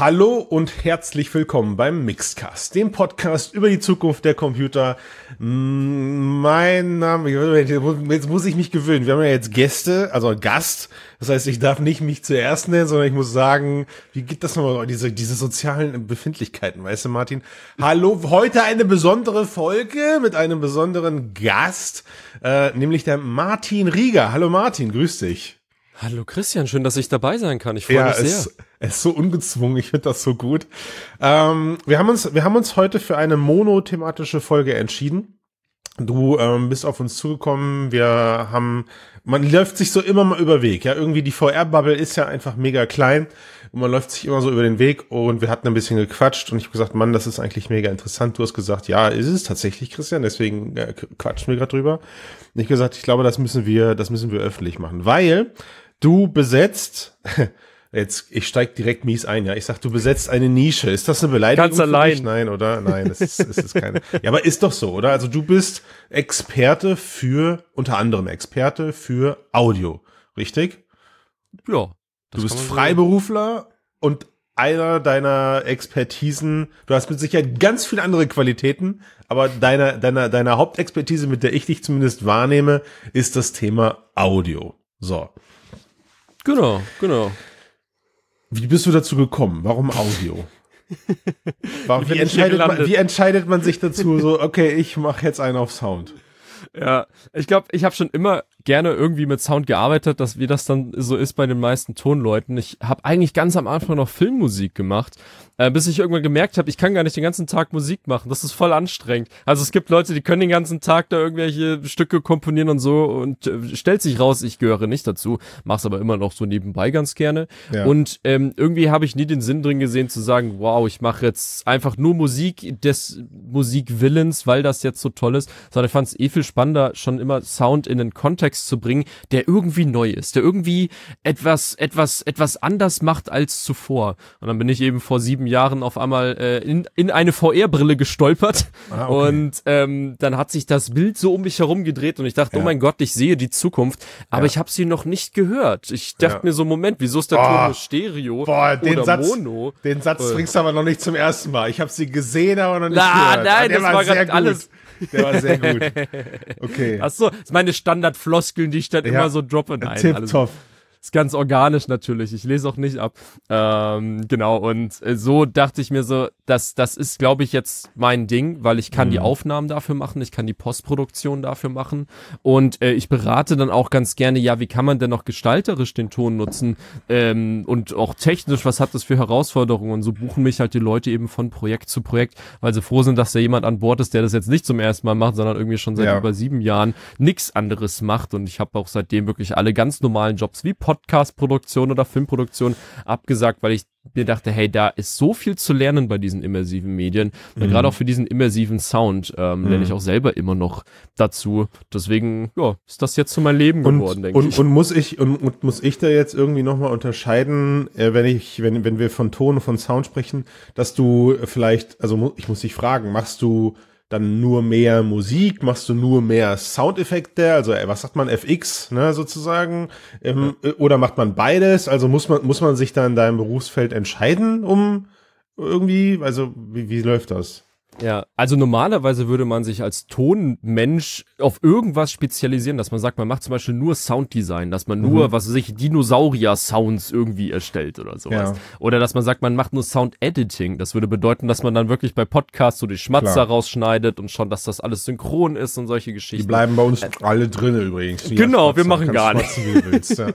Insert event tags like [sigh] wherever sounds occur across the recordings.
Hallo und herzlich willkommen beim Mixedcast, dem Podcast über die Zukunft der Computer. Mein Name, jetzt muss ich mich gewöhnen. Wir haben ja jetzt Gäste, also Gast. Das heißt, ich darf nicht mich zuerst nennen, sondern ich muss sagen, wie geht das nochmal, diese, diese sozialen Befindlichkeiten, weißt du, Martin? Hallo, heute eine besondere Folge mit einem besonderen Gast, äh, nämlich der Martin Rieger. Hallo Martin, grüß dich. Hallo Christian, schön, dass ich dabei sein kann. Ich freue ja, mich sehr. Es, es ist so ungezwungen, ich finde das so gut. Ähm, wir, haben uns, wir haben uns heute für eine monothematische Folge entschieden. Du ähm, bist auf uns zugekommen, wir haben, man läuft sich so immer mal über Weg, ja, irgendwie die VR-Bubble ist ja einfach mega klein und man läuft sich immer so über den Weg und wir hatten ein bisschen gequatscht und ich habe gesagt, Mann, das ist eigentlich mega interessant. Du hast gesagt, ja, ist es tatsächlich, Christian, deswegen äh, quatschen wir gerade drüber. Und ich gesagt, ich glaube, das müssen wir, das müssen wir öffentlich machen, weil Du besetzt, [laughs] jetzt, ich steig direkt mies ein, ja. Ich sag, du besetzt eine Nische. Ist das eine Beleidigung? Ganz allein. Nein, oder? Nein, es ist, es ist keine. ja, aber ist doch so, oder? Also du bist Experte für, unter anderem Experte für Audio. Richtig? Ja. Du bist Freiberufler und einer deiner Expertisen, du hast mit Sicherheit ganz viele andere Qualitäten, aber deine, deine, deine Hauptexpertise, mit der ich dich zumindest wahrnehme, ist das Thema Audio. So. Genau, genau. Wie bist du dazu gekommen? Warum Audio? [laughs] Warum, wie, entscheidet man, wie entscheidet man sich dazu, so, okay, ich mache jetzt einen auf Sound? Ja, ich glaube, ich habe schon immer gerne irgendwie mit Sound gearbeitet, dass wie das dann so ist bei den meisten Tonleuten. Ich habe eigentlich ganz am Anfang noch Filmmusik gemacht, äh, bis ich irgendwann gemerkt habe, ich kann gar nicht den ganzen Tag Musik machen. Das ist voll anstrengend. Also es gibt Leute, die können den ganzen Tag da irgendwelche Stücke komponieren und so und äh, stellt sich raus, ich gehöre nicht dazu, mach's aber immer noch so nebenbei ganz gerne. Ja. Und ähm, irgendwie habe ich nie den Sinn drin gesehen zu sagen, wow, ich mache jetzt einfach nur Musik des Musikwillens, weil das jetzt so toll ist, sondern ich fand es eh viel spannender, schon immer Sound in den Kontext Kontext zu bringen, der irgendwie neu ist, der irgendwie etwas, etwas, etwas anders macht als zuvor. Und dann bin ich eben vor sieben Jahren auf einmal äh, in, in eine VR-Brille gestolpert ah, okay. und ähm, dann hat sich das Bild so um mich herum gedreht und ich dachte, oh ja. oh mein Gott, ich sehe die Zukunft, aber ja. ich habe sie noch nicht gehört. Ich dachte ja. mir so, Moment, wieso ist der oh, Ton nur Stereo boah, den oder Satz, Mono? Den Satz bringst du aber noch nicht zum ersten Mal. Ich habe sie gesehen, aber noch nicht Na, gehört. Nein, das war, war gerade alles der war sehr gut. [laughs] Okay. Ach so, das ist meine Standardfloskeln, die ich dann ja, immer so droppe. Nein, Tipptopp. Ist ganz organisch natürlich. Ich lese auch nicht ab. Ähm, genau. Und äh, so dachte ich mir so, das, das ist, glaube ich, jetzt mein Ding, weil ich kann mhm. die Aufnahmen dafür machen, ich kann die Postproduktion dafür machen. Und äh, ich berate dann auch ganz gerne, ja, wie kann man denn noch gestalterisch den Ton nutzen? Ähm, und auch technisch, was hat das für Herausforderungen? Und so buchen mich halt die Leute eben von Projekt zu Projekt, weil sie froh sind, dass da jemand an Bord ist, der das jetzt nicht zum ersten Mal macht, sondern irgendwie schon seit ja. über sieben Jahren nichts anderes macht. Und ich habe auch seitdem wirklich alle ganz normalen Jobs wie Podcast Podcast-Produktion oder Filmproduktion abgesagt, weil ich mir dachte, hey, da ist so viel zu lernen bei diesen immersiven Medien. Mhm. Gerade auch für diesen immersiven Sound ähm, mhm. lerne ich auch selber immer noch dazu. Deswegen, ja, ist das jetzt zu meinem Leben geworden, denke ich. Und muss ich, und, und muss ich da jetzt irgendwie nochmal unterscheiden, äh, wenn ich, wenn, wenn wir von Ton und von Sound sprechen, dass du vielleicht, also ich muss dich fragen, machst du dann nur mehr Musik, machst du nur mehr Soundeffekte, also äh, was sagt man, FX, ne, sozusagen, ähm, ja. Äh, oder macht man beides? Also muss man, muss man sich da in deinem Berufsfeld entscheiden, um irgendwie, also wie, wie läuft das? Ja, also normalerweise würde man sich als Tonmensch auf irgendwas spezialisieren, dass man sagt, man macht zum Beispiel nur Sounddesign, dass man nur, mhm. was weiß ich, Dinosaurier-Sounds irgendwie erstellt oder sowas. Ja. Oder dass man sagt, man macht nur Sound-Editing. Das würde bedeuten, dass man dann wirklich bei Podcasts so die Schmatzer Klar. rausschneidet und schon, dass das alles synchron ist und solche Geschichten. Die bleiben bei uns äh, alle drin übrigens. Genau, wir machen gar nichts. Ja.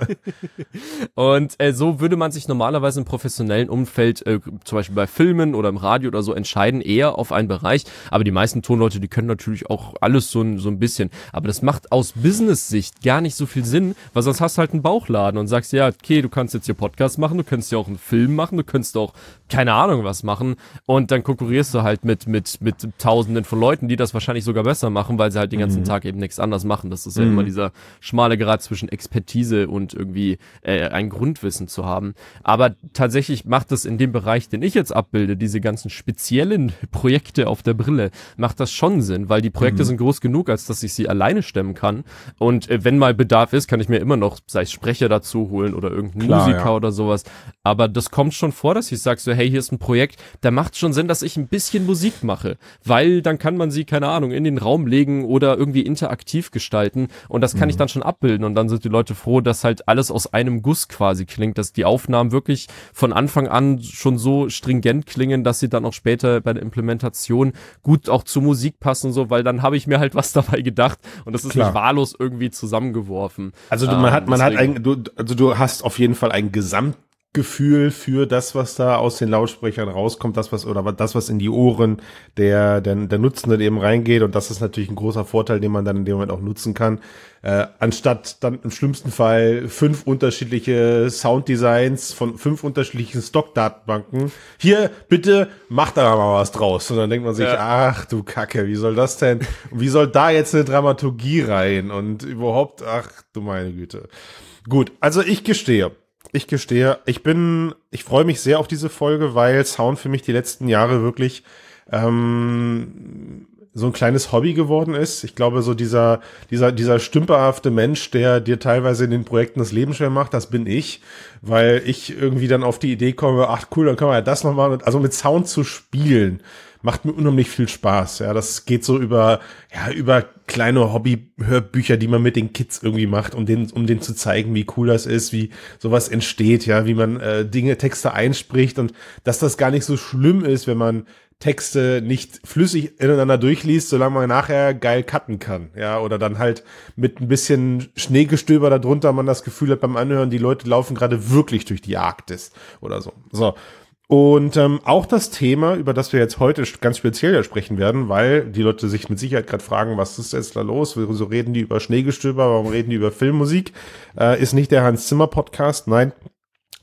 [laughs] und äh, so würde man sich normalerweise im professionellen Umfeld, äh, zum Beispiel bei Filmen oder im Radio oder so, entscheiden, eher auf ein Bereich. Aber die meisten Tonleute, die können natürlich auch alles so, so ein bisschen. Aber das macht aus Business-Sicht gar nicht so viel Sinn, weil sonst hast du halt einen Bauchladen und sagst, ja, okay, du kannst jetzt hier Podcast machen, du kannst ja auch einen Film machen, du kannst auch keine Ahnung was machen und dann konkurrierst du halt mit, mit, mit Tausenden von Leuten, die das wahrscheinlich sogar besser machen, weil sie halt den ganzen mhm. Tag eben nichts anderes machen. Das ist ja mhm. immer dieser schmale Grad zwischen Expertise und irgendwie äh, ein Grundwissen zu haben. Aber tatsächlich macht es in dem Bereich, den ich jetzt abbilde, diese ganzen speziellen Projekte, auf der Brille, macht das schon Sinn, weil die Projekte mhm. sind groß genug, als dass ich sie alleine stemmen kann. Und äh, wenn mal Bedarf ist, kann ich mir immer noch, sei es Sprecher dazu holen oder irgendeinen Klar, Musiker ja. oder sowas. Aber das kommt schon vor, dass ich sage so, hey, hier ist ein Projekt, da macht schon Sinn, dass ich ein bisschen Musik mache, weil dann kann man sie, keine Ahnung, in den Raum legen oder irgendwie interaktiv gestalten und das kann mhm. ich dann schon abbilden und dann sind die Leute froh, dass halt alles aus einem Guss quasi klingt, dass die Aufnahmen wirklich von Anfang an schon so stringent klingen, dass sie dann auch später bei der Implementation gut auch zur Musik passen, so, weil dann habe ich mir halt was [laughs] dabei gedacht und das ist Klar. nicht wahllos irgendwie zusammengeworfen. Also du, man ähm, hat, man deswegen. hat ein, du, also du hast auf jeden Fall ein Gesamt Gefühl für das, was da aus den Lautsprechern rauskommt, das was oder das, was in die Ohren der der, der Nutzenden eben reingeht und das ist natürlich ein großer Vorteil, den man dann in dem Moment auch nutzen kann, äh, anstatt dann im schlimmsten Fall fünf unterschiedliche Sounddesigns von fünf unterschiedlichen Stockdatenbanken. Hier bitte macht da mal was draus und dann denkt man sich, ja. ach du Kacke, wie soll das denn? wie soll da jetzt eine Dramaturgie rein und überhaupt, ach du meine Güte. Gut, also ich gestehe, ich gestehe, ich bin, ich freue mich sehr auf diese Folge, weil Sound für mich die letzten Jahre wirklich ähm, so ein kleines Hobby geworden ist. Ich glaube, so dieser, dieser, dieser stümperhafte Mensch, der dir teilweise in den Projekten das Leben schwer macht, das bin ich, weil ich irgendwie dann auf die Idee komme, ach cool, dann können wir ja das noch machen. Also mit Sound zu spielen, macht mir unheimlich viel Spaß. Ja, das geht so über, ja, über kleine Hobby-Hörbücher, die man mit den Kids irgendwie macht, um denen, um denen zu zeigen, wie cool das ist, wie sowas entsteht, ja, wie man äh, Dinge, Texte einspricht und dass das gar nicht so schlimm ist, wenn man Texte nicht flüssig ineinander durchliest, solange man nachher geil cutten kann, ja, oder dann halt mit ein bisschen Schneegestöber darunter man das Gefühl hat beim Anhören, die Leute laufen gerade wirklich durch die Arktis oder so. So. Und ähm, auch das Thema, über das wir jetzt heute ganz speziell sprechen werden, weil die Leute sich mit Sicherheit gerade fragen, was ist jetzt da los? Wieso reden die über Schneegestöber? Warum reden die über Filmmusik? Äh, ist nicht der Hans Zimmer Podcast, nein,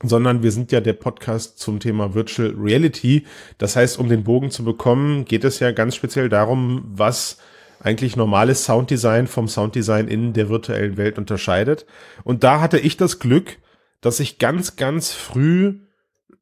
sondern wir sind ja der Podcast zum Thema Virtual Reality. Das heißt, um den Bogen zu bekommen, geht es ja ganz speziell darum, was eigentlich normales Sounddesign vom Sounddesign in der virtuellen Welt unterscheidet. Und da hatte ich das Glück, dass ich ganz, ganz früh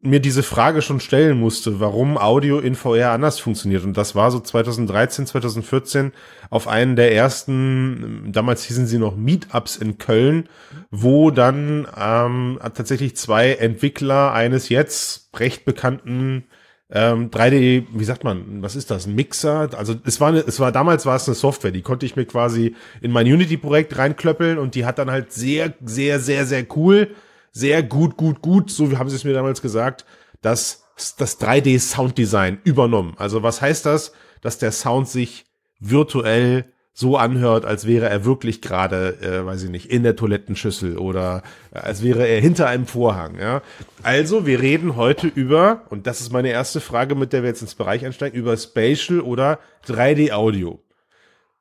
mir diese Frage schon stellen musste, warum Audio in VR anders funktioniert. Und das war so 2013, 2014 auf einen der ersten, damals hießen sie noch Meetups in Köln, wo dann ähm, tatsächlich zwei Entwickler eines jetzt recht bekannten ähm, 3D, wie sagt man, was ist das, ein Mixer? Also es war, es war damals war es eine Software, die konnte ich mir quasi in mein Unity-Projekt reinklöppeln und die hat dann halt sehr, sehr, sehr, sehr cool sehr gut, gut, gut, so haben sie es mir damals gesagt, das, das 3D-Sounddesign übernommen. Also was heißt das? Dass der Sound sich virtuell so anhört, als wäre er wirklich gerade, äh, weiß ich nicht, in der Toilettenschüssel oder äh, als wäre er hinter einem Vorhang. Ja? Also, wir reden heute über, und das ist meine erste Frage, mit der wir jetzt ins Bereich einsteigen, über Spatial oder 3D-Audio.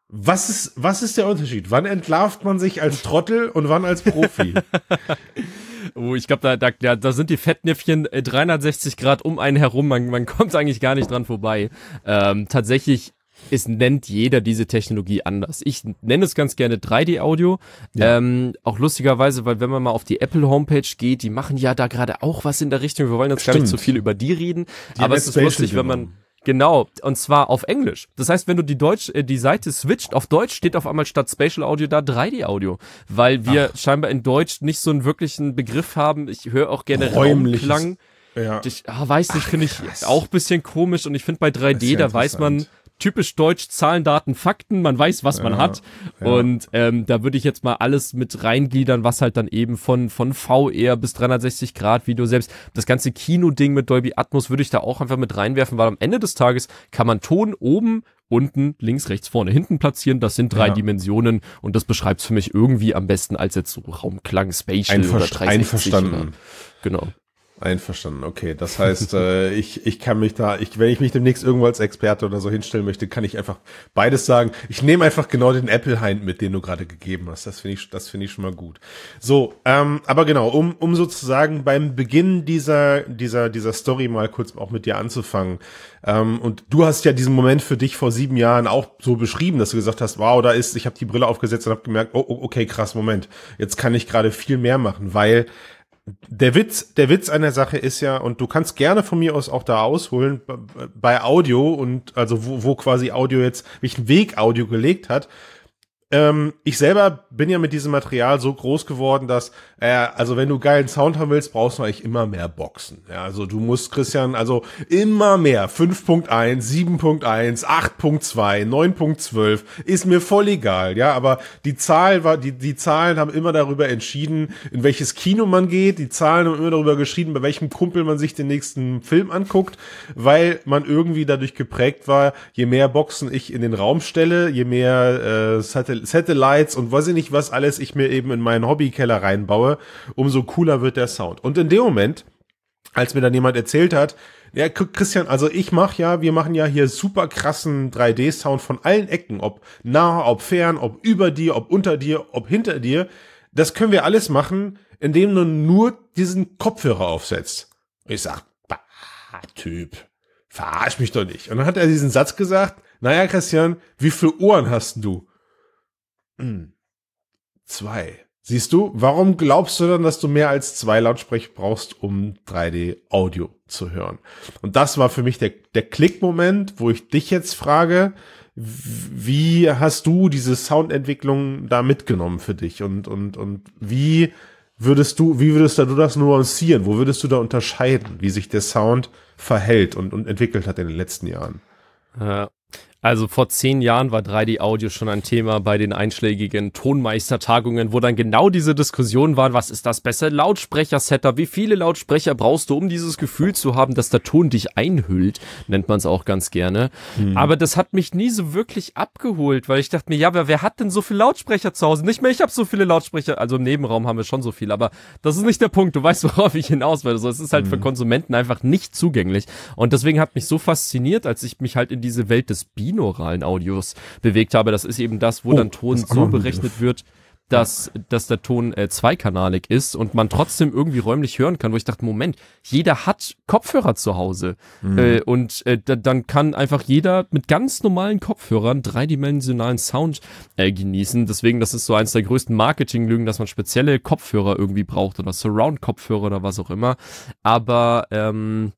Was ist, was ist der Unterschied? Wann entlarvt man sich als Trottel und wann als Profi? [laughs] Oh, ich glaube, da, da, ja, da sind die Fettnäpfchen 360 äh, Grad um einen herum. Man, man kommt eigentlich gar nicht dran vorbei. Ähm, tatsächlich es nennt jeder diese Technologie anders. Ich nenne es ganz gerne 3D-Audio. Ja. Ähm, auch lustigerweise, weil wenn man mal auf die Apple Homepage geht, die machen ja da gerade auch was in der Richtung. Wir wollen jetzt Stimmt. gar nicht so viel über die reden. Die aber es ist lustig, wenn man Genau, und zwar auf Englisch. Das heißt, wenn du die Deutsch, äh, die Seite switcht auf Deutsch, steht auf einmal statt Spatial Audio da 3D Audio, weil wir Ach. scheinbar in Deutsch nicht so einen wirklichen Begriff haben. Ich höre auch gerne Raumklang. Ja. Ich ah, weiß nicht, finde ich auch bisschen komisch und ich finde bei 3D, da weiß man, typisch deutsch Zahlen, Daten, Fakten, man weiß, was man ja, hat. Ja. Und ähm, da würde ich jetzt mal alles mit reingliedern, was halt dann eben von, von VR bis 360 Grad Video, selbst das ganze Kino-Ding mit Dolby Atmos würde ich da auch einfach mit reinwerfen, weil am Ende des Tages kann man Ton oben unten, links, rechts, vorne, hinten platzieren. Das sind drei ja. Dimensionen und das beschreibt es für mich irgendwie am besten als jetzt so Raumklang, Spatial Einver oder 360. Einverstanden. Oder, genau. Einverstanden, okay. Das heißt, äh, [laughs] ich, ich kann mich da, ich, wenn ich mich demnächst irgendwo als Experte oder so hinstellen möchte, kann ich einfach beides sagen. Ich nehme einfach genau den Apple Hind mit, den du gerade gegeben hast. Das finde ich, das finde ich schon mal gut. So, ähm, aber genau, um, um sozusagen beim Beginn dieser, dieser, dieser Story mal kurz auch mit dir anzufangen. Ähm, und du hast ja diesen Moment für dich vor sieben Jahren auch so beschrieben, dass du gesagt hast, wow, da ist, ich habe die Brille aufgesetzt und habe gemerkt, oh, oh, okay, krass, Moment, jetzt kann ich gerade viel mehr machen, weil der Witz, der Witz an der Sache ist ja, und du kannst gerne von mir aus auch da ausholen, bei Audio und also wo, wo quasi Audio jetzt, welchen Weg Audio gelegt hat, ähm, ich selber bin ja mit diesem Material so groß geworden, dass, äh, also wenn du geilen Sound haben willst, brauchst du eigentlich immer mehr Boxen. Ja, also du musst, Christian, also immer mehr. 5.1, 7.1, 8.2, 9.12, ist mir voll egal, ja, aber die Zahl war, die, die Zahlen haben immer darüber entschieden, in welches Kino man geht, die Zahlen haben immer darüber geschrieben, bei welchem Kumpel man sich den nächsten Film anguckt, weil man irgendwie dadurch geprägt war, je mehr Boxen ich in den Raum stelle, je mehr äh, Satellites und weiß ich nicht, was alles ich mir eben in meinen Hobbykeller reinbaue, umso cooler wird der Sound. Und in dem Moment, als mir dann jemand erzählt hat, ja, Christian, also ich mach ja, wir machen ja hier super krassen 3D-Sound von allen Ecken, ob nah, ob fern, ob über dir, ob unter dir, ob hinter dir. Das können wir alles machen, indem du nur diesen Kopfhörer aufsetzt. Ich sag, bah, Typ, verarsch mich doch nicht. Und dann hat er diesen Satz gesagt, naja, Christian, wie viele Ohren hast du? Hm. Zwei. Siehst du, warum glaubst du dann, dass du mehr als zwei Lautsprecher brauchst, um 3D-Audio zu hören? Und das war für mich der, der Klickmoment, wo ich dich jetzt frage, wie hast du diese Soundentwicklung da mitgenommen für dich? Und, und, und wie würdest du, wie würdest du das nuancieren? Wo würdest du da unterscheiden, wie sich der Sound verhält und, und entwickelt hat in den letzten Jahren? Also vor zehn Jahren war 3D-Audio schon ein Thema bei den einschlägigen Tonmeistertagungen, wo dann genau diese Diskussion war, was ist das beste Lautsprecher-Setup? Wie viele Lautsprecher brauchst du, um dieses Gefühl zu haben, dass der Ton dich einhüllt? Nennt man es auch ganz gerne. Mhm. Aber das hat mich nie so wirklich abgeholt, weil ich dachte mir, ja, wer, wer hat denn so viele Lautsprecher zu Hause? Nicht mehr, ich habe so viele Lautsprecher, also im Nebenraum haben wir schon so viel, aber das ist nicht der Punkt. Du weißt, [laughs] worauf ich hinaus will. Also es ist halt mhm. für Konsumenten einfach nicht zugänglich. Und deswegen hat mich so fasziniert, als ich mich halt in diese Welt des Beats binauralen Audios bewegt habe. Das ist eben das, wo oh, dann Ton so berechnet wird, dass, dass der Ton äh, zweikanalig ist und man trotzdem irgendwie räumlich hören kann, wo ich dachte, Moment, jeder hat Kopfhörer zu Hause mhm. äh, und äh, dann kann einfach jeder mit ganz normalen Kopfhörern dreidimensionalen Sound äh, genießen. Deswegen, das ist so eins der größten Marketinglügen, dass man spezielle Kopfhörer irgendwie braucht oder Surround-Kopfhörer oder was auch immer. Aber ähm,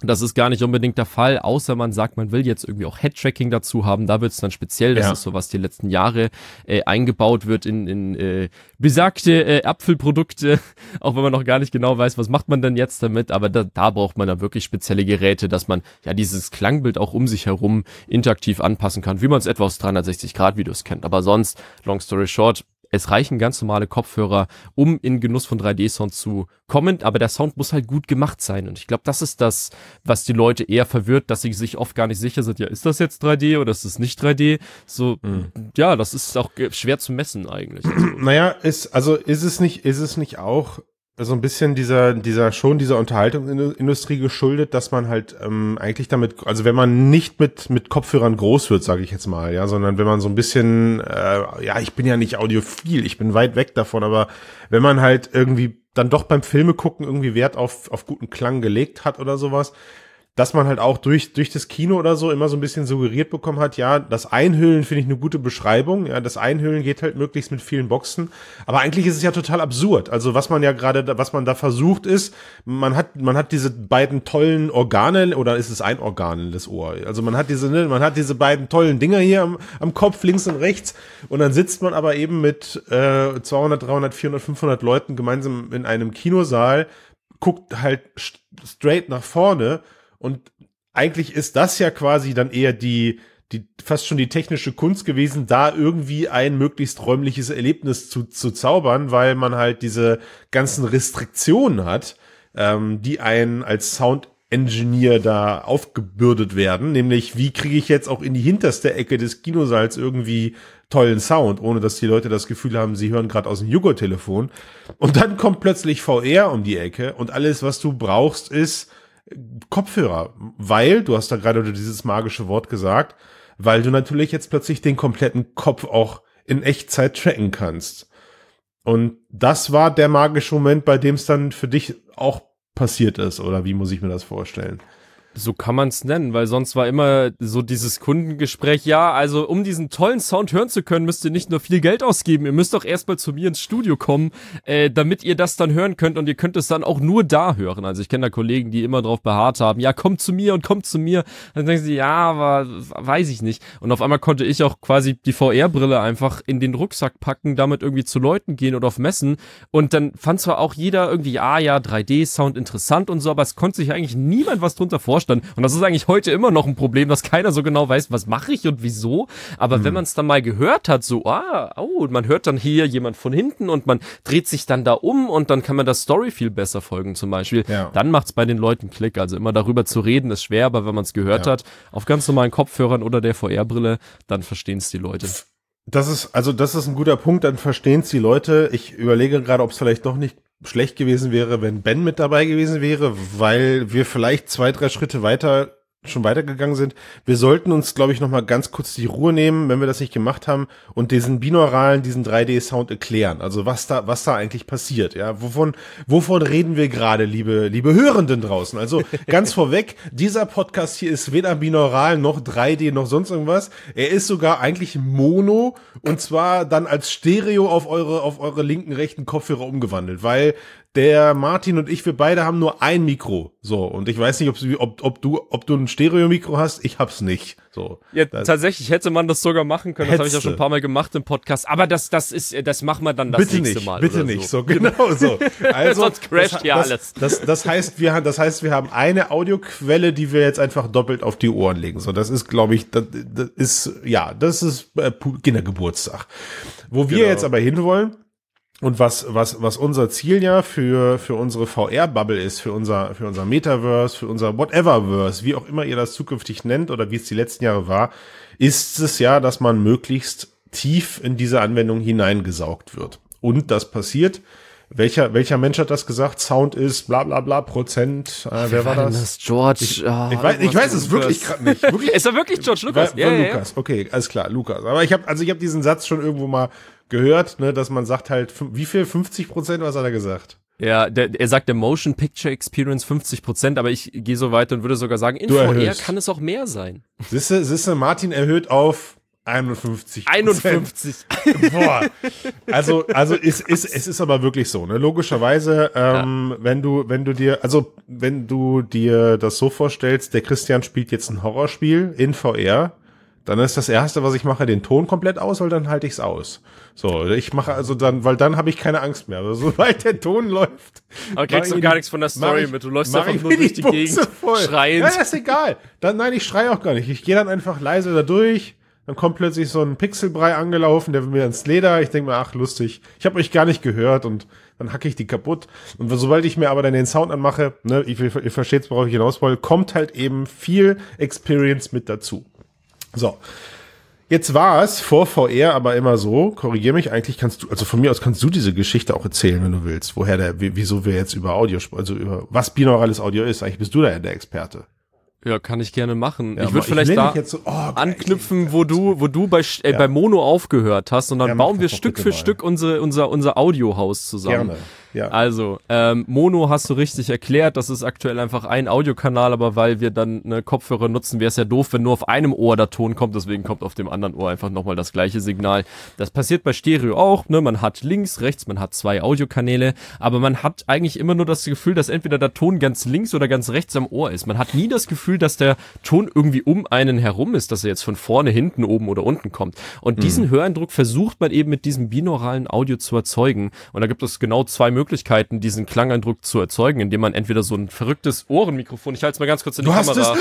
das ist gar nicht unbedingt der Fall, außer man sagt, man will jetzt irgendwie auch Head-Tracking dazu haben. Da wird es dann speziell. Das ja. ist so, was die letzten Jahre äh, eingebaut wird in, in äh, besagte äh, Apfelprodukte. [laughs] Auch wenn man noch gar nicht genau weiß, was macht man denn jetzt damit. Aber da, da braucht man dann wirklich spezielle Geräte, dass man ja dieses Klangbild auch um sich herum interaktiv anpassen kann, wie man es etwa aus 360-Grad-Videos kennt. Aber sonst, long story short, es reichen ganz normale Kopfhörer, um in Genuss von 3D-Sound zu kommen, aber der Sound muss halt gut gemacht sein. Und ich glaube, das ist das, was die Leute eher verwirrt, dass sie sich oft gar nicht sicher sind, ja, ist das jetzt 3D oder ist es nicht 3D? So, mhm. ja, das ist auch schwer zu messen eigentlich. Also, [clears throat] naja, ist, also ist es nicht, ist es nicht auch so ein bisschen dieser, dieser, schon dieser Unterhaltungsindustrie geschuldet, dass man halt ähm, eigentlich damit, also wenn man nicht mit, mit Kopfhörern groß wird, sage ich jetzt mal, ja, sondern wenn man so ein bisschen, äh, ja, ich bin ja nicht audiophil, ich bin weit weg davon, aber wenn man halt irgendwie dann doch beim Filme gucken irgendwie Wert auf, auf guten Klang gelegt hat oder sowas, dass man halt auch durch, durch das Kino oder so immer so ein bisschen suggeriert bekommen hat, ja, das Einhüllen finde ich eine gute Beschreibung, ja, das Einhüllen geht halt möglichst mit vielen Boxen, aber eigentlich ist es ja total absurd. Also was man ja gerade, was man da versucht ist, man hat, man hat diese beiden tollen Organe, oder ist es ein Organ, das Ohr? Also man hat diese, ne, man hat diese beiden tollen Dinger hier am, am Kopf, links und rechts, und dann sitzt man aber eben mit äh, 200, 300, 400, 500 Leuten gemeinsam in einem Kinosaal, guckt halt straight nach vorne und eigentlich ist das ja quasi dann eher die, die fast schon die technische Kunst gewesen, da irgendwie ein möglichst räumliches Erlebnis zu, zu zaubern, weil man halt diese ganzen Restriktionen hat, ähm, die einen als Sound Engineer da aufgebürdet werden, nämlich wie kriege ich jetzt auch in die hinterste Ecke des Kinosaals irgendwie tollen Sound, ohne dass die Leute das Gefühl haben, sie hören gerade aus dem Jugo-Telefon. Und dann kommt plötzlich VR um die Ecke und alles, was du brauchst, ist Kopfhörer, weil, du hast da gerade dieses magische Wort gesagt, weil du natürlich jetzt plötzlich den kompletten Kopf auch in Echtzeit tracken kannst. Und das war der magische Moment, bei dem es dann für dich auch passiert ist, oder wie muss ich mir das vorstellen? So kann man es nennen, weil sonst war immer so dieses Kundengespräch, ja, also um diesen tollen Sound hören zu können, müsst ihr nicht nur viel Geld ausgeben, ihr müsst doch erstmal zu mir ins Studio kommen, äh, damit ihr das dann hören könnt und ihr könnt es dann auch nur da hören. Also ich kenne da Kollegen, die immer drauf beharrt haben, ja, kommt zu mir und kommt zu mir. Dann denken sie, ja, aber weiß ich nicht. Und auf einmal konnte ich auch quasi die VR-Brille einfach in den Rucksack packen, damit irgendwie zu Leuten gehen oder auf Messen. Und dann fand zwar auch jeder irgendwie, ah ja, 3D-Sound interessant und so, aber es konnte sich eigentlich niemand was drunter vorstellen stand. Und das ist eigentlich heute immer noch ein Problem, dass keiner so genau weiß, was mache ich und wieso. Aber hm. wenn man es dann mal gehört hat, so, ah, oh, man hört dann hier jemand von hinten und man dreht sich dann da um und dann kann man der Story viel besser folgen zum Beispiel. Ja. Dann macht es bei den Leuten Klick. Also immer darüber zu reden ist schwer, aber wenn man es gehört ja. hat, auf ganz normalen Kopfhörern oder der VR-Brille, dann verstehen es die Leute. Das ist, also das ist ein guter Punkt, dann verstehen es die Leute. Ich überlege gerade, ob es vielleicht doch nicht schlecht gewesen wäre, wenn Ben mit dabei gewesen wäre, weil wir vielleicht zwei, drei Schritte weiter schon weitergegangen sind. Wir sollten uns, glaube ich, noch mal ganz kurz die Ruhe nehmen, wenn wir das nicht gemacht haben und diesen binauralen, diesen 3D-Sound erklären. Also was da, was da eigentlich passiert. Ja, wovon, wovon reden wir gerade, liebe, liebe Hörenden draußen? Also [laughs] ganz vorweg, dieser Podcast hier ist weder binaural noch 3D noch sonst irgendwas. Er ist sogar eigentlich Mono und zwar dann als Stereo auf eure, auf eure linken, rechten Kopfhörer umgewandelt, weil der Martin und ich, wir beide haben nur ein Mikro. So, und ich weiß nicht, ob, ob, du, ob du ein Stereo-Mikro hast. Ich hab's nicht. So. Ja, tatsächlich hätte man das sogar machen können. Das habe ich ja schon ein paar Mal gemacht im Podcast. Aber das, das ist, das machen wir dann das bitte nächste nicht, Mal. Bitte nicht, so, genau so. [laughs] Also, Sonst crasht das, hier das, alles. Das, das, heißt, wir haben, das heißt, wir haben eine Audioquelle, die wir jetzt einfach doppelt auf die Ohren legen. So, das ist, glaube ich, das, das ist, ja, das ist äh, Kindergeburtstag. Wo wir genau. jetzt aber hinwollen, und was, was, was unser Ziel ja für, für unsere VR-Bubble ist, für unser, für unser Metaverse, für unser Whateververse, wie auch immer ihr das zukünftig nennt oder wie es die letzten Jahre war, ist es ja, dass man möglichst tief in diese Anwendung hineingesaugt wird. Und das passiert. Welcher, welcher Mensch hat das gesagt? Sound ist bla bla bla Prozent. Äh, wer war das? das? George. Ich, oh, ich weiß, ich weiß es wirklich gerade nicht. Wirklich? [laughs] ist er wirklich George Lucas? ja, ja, Lukas. Ja. Okay, alles klar, Lukas. Aber ich habe also ich habe diesen Satz schon irgendwo mal gehört, ne, dass man sagt halt, wie viel? 50 Prozent? Was hat er gesagt? Ja, der, er sagt der Motion Picture Experience 50 Prozent, aber ich gehe so weit und würde sogar sagen, in du VR erhöhst. kann es auch mehr sein. Sisse, Sisse, Martin erhöht auf 51. 51. [laughs] Boah. Also, also ist, ist, es ist aber wirklich so, ne? Logischerweise, ähm, ja. wenn du, wenn du dir, also wenn du dir das so vorstellst, der Christian spielt jetzt ein Horrorspiel in VR, dann ist das erste, was ich mache, den Ton komplett aus, weil dann halte ich's aus. So, ich mache also dann, weil dann habe ich keine Angst mehr. Also, [laughs] sobald der Ton läuft. Aber kriegst du gar nichts von der Story ich, mit. Du läufst einfach nur durch die, die Gegend voll. schreiend. Ja, ist egal. Dann, nein, ich schreie auch gar nicht. Ich gehe dann einfach leise da durch. Dann kommt plötzlich so ein Pixelbrei angelaufen, der will mir ins Leder. Ich denke mir, ach, lustig. Ich habe euch gar nicht gehört und dann hacke ich die kaputt. Und sobald ich mir aber dann den Sound anmache, ne, ich, ihr versteht, worauf ich hinaus will, kommt halt eben viel Experience mit dazu. So. Jetzt war es vor VR aber immer so, korrigier mich, eigentlich kannst du, also von mir aus kannst du diese Geschichte auch erzählen, wenn du willst, woher der, wieso wir jetzt über Audio, also über was binaurales Audio ist, eigentlich bist du da ja der Experte. Ja, kann ich gerne machen. Ja, ich würde vielleicht da so, oh, anknüpfen, wo du, wo du bei, äh, ja. bei Mono aufgehört hast und dann ja, bauen wir Stück für mal. Stück unsere, unser, unser Audiohaus zusammen. Gerne. Ja. Also, ähm, Mono hast du richtig erklärt, das ist aktuell einfach ein Audiokanal, aber weil wir dann eine Kopfhörer nutzen, wäre es ja doof, wenn nur auf einem Ohr der Ton kommt, deswegen kommt auf dem anderen Ohr einfach nochmal das gleiche Signal. Das passiert bei Stereo auch, ne? Man hat links, rechts, man hat zwei Audiokanäle, aber man hat eigentlich immer nur das Gefühl, dass entweder der Ton ganz links oder ganz rechts am Ohr ist. Man hat nie das Gefühl, dass der Ton irgendwie um einen herum ist, dass er jetzt von vorne, hinten, oben oder unten kommt. Und diesen mhm. Höreindruck versucht man eben mit diesem binauralen Audio zu erzeugen. Und da gibt es genau zwei Möglichkeiten Möglichkeiten, diesen Klangeindruck zu erzeugen, indem man entweder so ein verrücktes Ohrenmikrofon, ich halte es mal ganz kurz in die du Kamera. Hast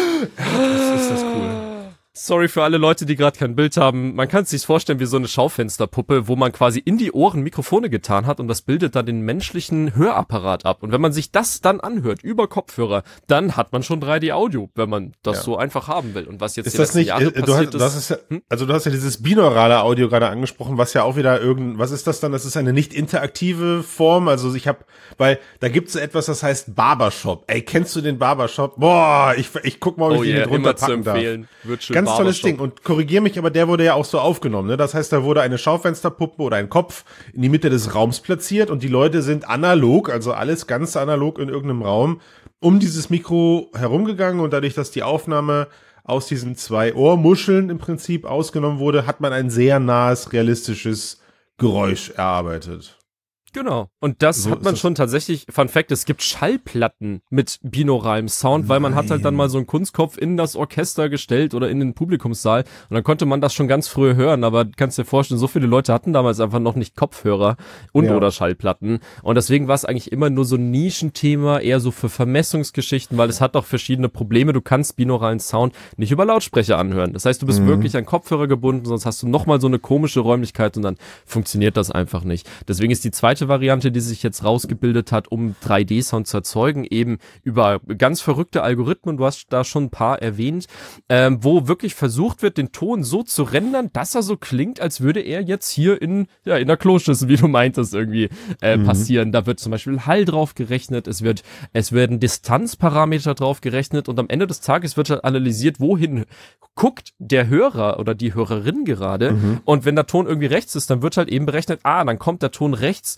es? ist das cool. Sorry für alle Leute, die gerade kein Bild haben. Man kann es sich vorstellen wie so eine Schaufensterpuppe, wo man quasi in die Ohren Mikrofone getan hat und das bildet dann den menschlichen Hörapparat ab. Und wenn man sich das dann anhört über Kopfhörer, dann hat man schon 3D-Audio, wenn man das ja. so einfach haben will. Und was jetzt ist das nicht, Jahre äh, du hast, das ist hm? also du hast ja dieses binaurale Audio gerade angesprochen, was ja auch wieder irgend, was ist das dann? Das ist eine nicht interaktive Form. Also ich habe, weil da gibt es etwas, das heißt Barbershop. Ey, kennst du den Barbershop? Boah, ich, ich guck mal, ob oh ich yeah, den drunter packen darf. Wird schon ganz tolles Ding. Und korrigier mich, aber der wurde ja auch so aufgenommen. Ne? Das heißt, da wurde eine Schaufensterpuppe oder ein Kopf in die Mitte des Raums platziert und die Leute sind analog, also alles ganz analog in irgendeinem Raum, um dieses Mikro herumgegangen und dadurch, dass die Aufnahme aus diesen zwei Ohrmuscheln im Prinzip ausgenommen wurde, hat man ein sehr nahes, realistisches Geräusch erarbeitet. Genau. Und das so hat man schon tatsächlich, Fun Fact, es gibt Schallplatten mit binauralem Sound, weil man hat halt dann mal so einen Kunstkopf in das Orchester gestellt oder in den Publikumssaal und dann konnte man das schon ganz früh hören, aber kannst dir vorstellen, so viele Leute hatten damals einfach noch nicht Kopfhörer und ja. oder Schallplatten und deswegen war es eigentlich immer nur so ein Nischenthema, eher so für Vermessungsgeschichten, weil es hat auch verschiedene Probleme. Du kannst binauralen Sound nicht über Lautsprecher anhören. Das heißt, du bist mhm. wirklich an Kopfhörer gebunden, sonst hast du nochmal so eine komische Räumlichkeit und dann funktioniert das einfach nicht. Deswegen ist die zweite zweite Variante, die sich jetzt rausgebildet hat, um 3D-Sound zu erzeugen, eben über ganz verrückte Algorithmen, du hast da schon ein paar erwähnt, ähm, wo wirklich versucht wird, den Ton so zu rendern, dass er so klingt, als würde er jetzt hier in, ja, in der Kloschüssel, wie du meintest, irgendwie äh, mhm. passieren. Da wird zum Beispiel Hall drauf gerechnet, es wird, es werden Distanzparameter drauf gerechnet und am Ende des Tages wird halt analysiert, wohin guckt der Hörer oder die Hörerin gerade. Mhm. Und wenn der Ton irgendwie rechts ist, dann wird halt eben berechnet, ah, dann kommt der Ton rechts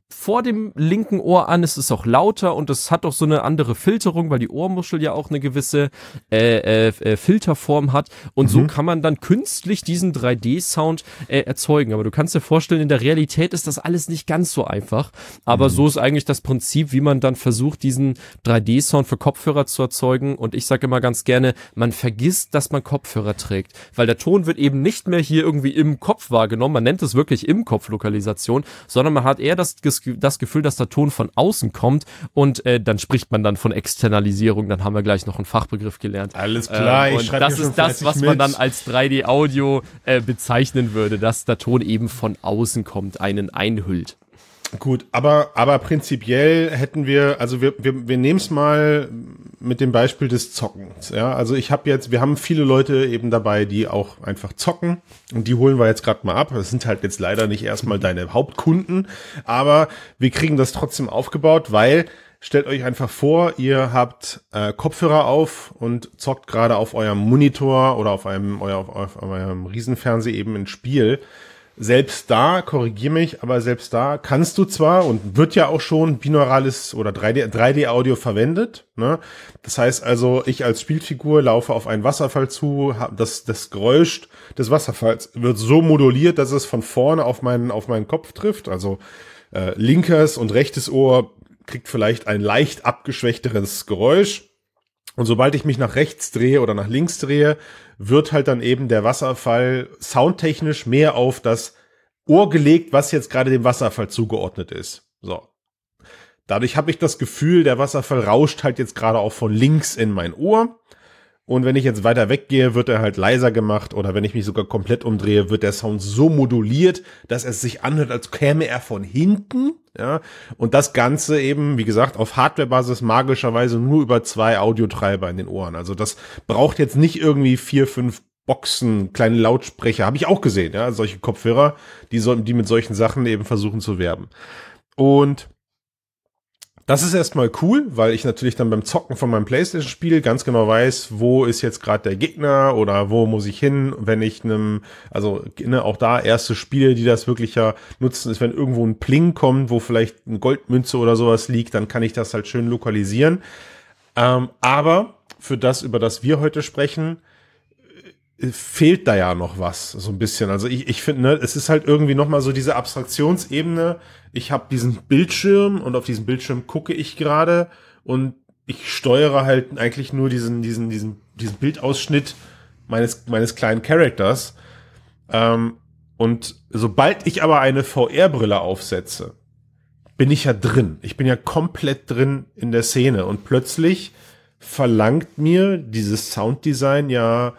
vor dem linken Ohr an, es ist auch lauter und es hat auch so eine andere Filterung, weil die Ohrmuschel ja auch eine gewisse äh, äh, äh Filterform hat und mhm. so kann man dann künstlich diesen 3D-Sound äh, erzeugen. Aber du kannst dir vorstellen, in der Realität ist das alles nicht ganz so einfach, aber mhm. so ist eigentlich das Prinzip, wie man dann versucht, diesen 3D-Sound für Kopfhörer zu erzeugen und ich sage immer ganz gerne, man vergisst, dass man Kopfhörer trägt, weil der Ton wird eben nicht mehr hier irgendwie im Kopf wahrgenommen, man nennt es wirklich im Kopf Lokalisation, sondern man hat eher das das Gefühl, dass der Ton von außen kommt und äh, dann spricht man dann von Externalisierung. Dann haben wir gleich noch einen Fachbegriff gelernt. Alles klar, ähm, und das ist das, was mit. man dann als 3D-Audio äh, bezeichnen würde, dass der Ton eben von außen kommt, einen einhüllt. Gut, aber, aber prinzipiell hätten wir, also wir, wir, wir nehmen es mal mit dem Beispiel des Zockens. Ja, also ich habe jetzt, wir haben viele Leute eben dabei, die auch einfach zocken und die holen wir jetzt gerade mal ab. Das sind halt jetzt leider nicht erstmal deine Hauptkunden, aber wir kriegen das trotzdem aufgebaut, weil stellt euch einfach vor, ihr habt äh, Kopfhörer auf und zockt gerade auf eurem Monitor oder auf einem, euer, auf, auf eurem Riesenfernseher eben ein Spiel selbst da, korrigier mich, aber selbst da kannst du zwar und wird ja auch schon binaurales oder 3D, 3D-Audio verwendet. Ne? Das heißt also, ich als Spielfigur laufe auf einen Wasserfall zu, das, das Geräusch des Wasserfalls wird so moduliert, dass es von vorne auf meinen, auf meinen Kopf trifft. Also äh, linkes und rechtes Ohr kriegt vielleicht ein leicht abgeschwächteres Geräusch. Und sobald ich mich nach rechts drehe oder nach links drehe, wird halt dann eben der Wasserfall soundtechnisch mehr auf das Ohr gelegt, was jetzt gerade dem Wasserfall zugeordnet ist. So. Dadurch habe ich das Gefühl, der Wasserfall rauscht halt jetzt gerade auch von links in mein Ohr. Und wenn ich jetzt weiter weggehe, wird er halt leiser gemacht oder wenn ich mich sogar komplett umdrehe, wird der Sound so moduliert, dass es sich anhört, als käme er von hinten. Ja, und das Ganze eben, wie gesagt, auf Hardwarebasis magischerweise nur über zwei Audiotreiber in den Ohren. Also das braucht jetzt nicht irgendwie vier, fünf Boxen, kleine Lautsprecher. Habe ich auch gesehen, ja, solche Kopfhörer, die, so, die mit solchen Sachen eben versuchen zu werben. Und das ist erstmal cool, weil ich natürlich dann beim Zocken von meinem Playstation-Spiel ganz genau weiß, wo ist jetzt gerade der Gegner oder wo muss ich hin, wenn ich einem, also ne, auch da erste Spiele, die das wirklich ja nutzen, ist, wenn irgendwo ein Pling kommt, wo vielleicht eine Goldmünze oder sowas liegt, dann kann ich das halt schön lokalisieren. Ähm, aber für das, über das wir heute sprechen, fehlt da ja noch was, so ein bisschen. Also ich, ich finde, ne, es ist halt irgendwie noch mal so diese Abstraktionsebene. Ich habe diesen Bildschirm und auf diesem Bildschirm gucke ich gerade und ich steuere halt eigentlich nur diesen, diesen, diesen, diesen Bildausschnitt meines, meines kleinen Charakters. Ähm, und sobald ich aber eine VR-Brille aufsetze, bin ich ja drin. Ich bin ja komplett drin in der Szene und plötzlich verlangt mir dieses Sounddesign ja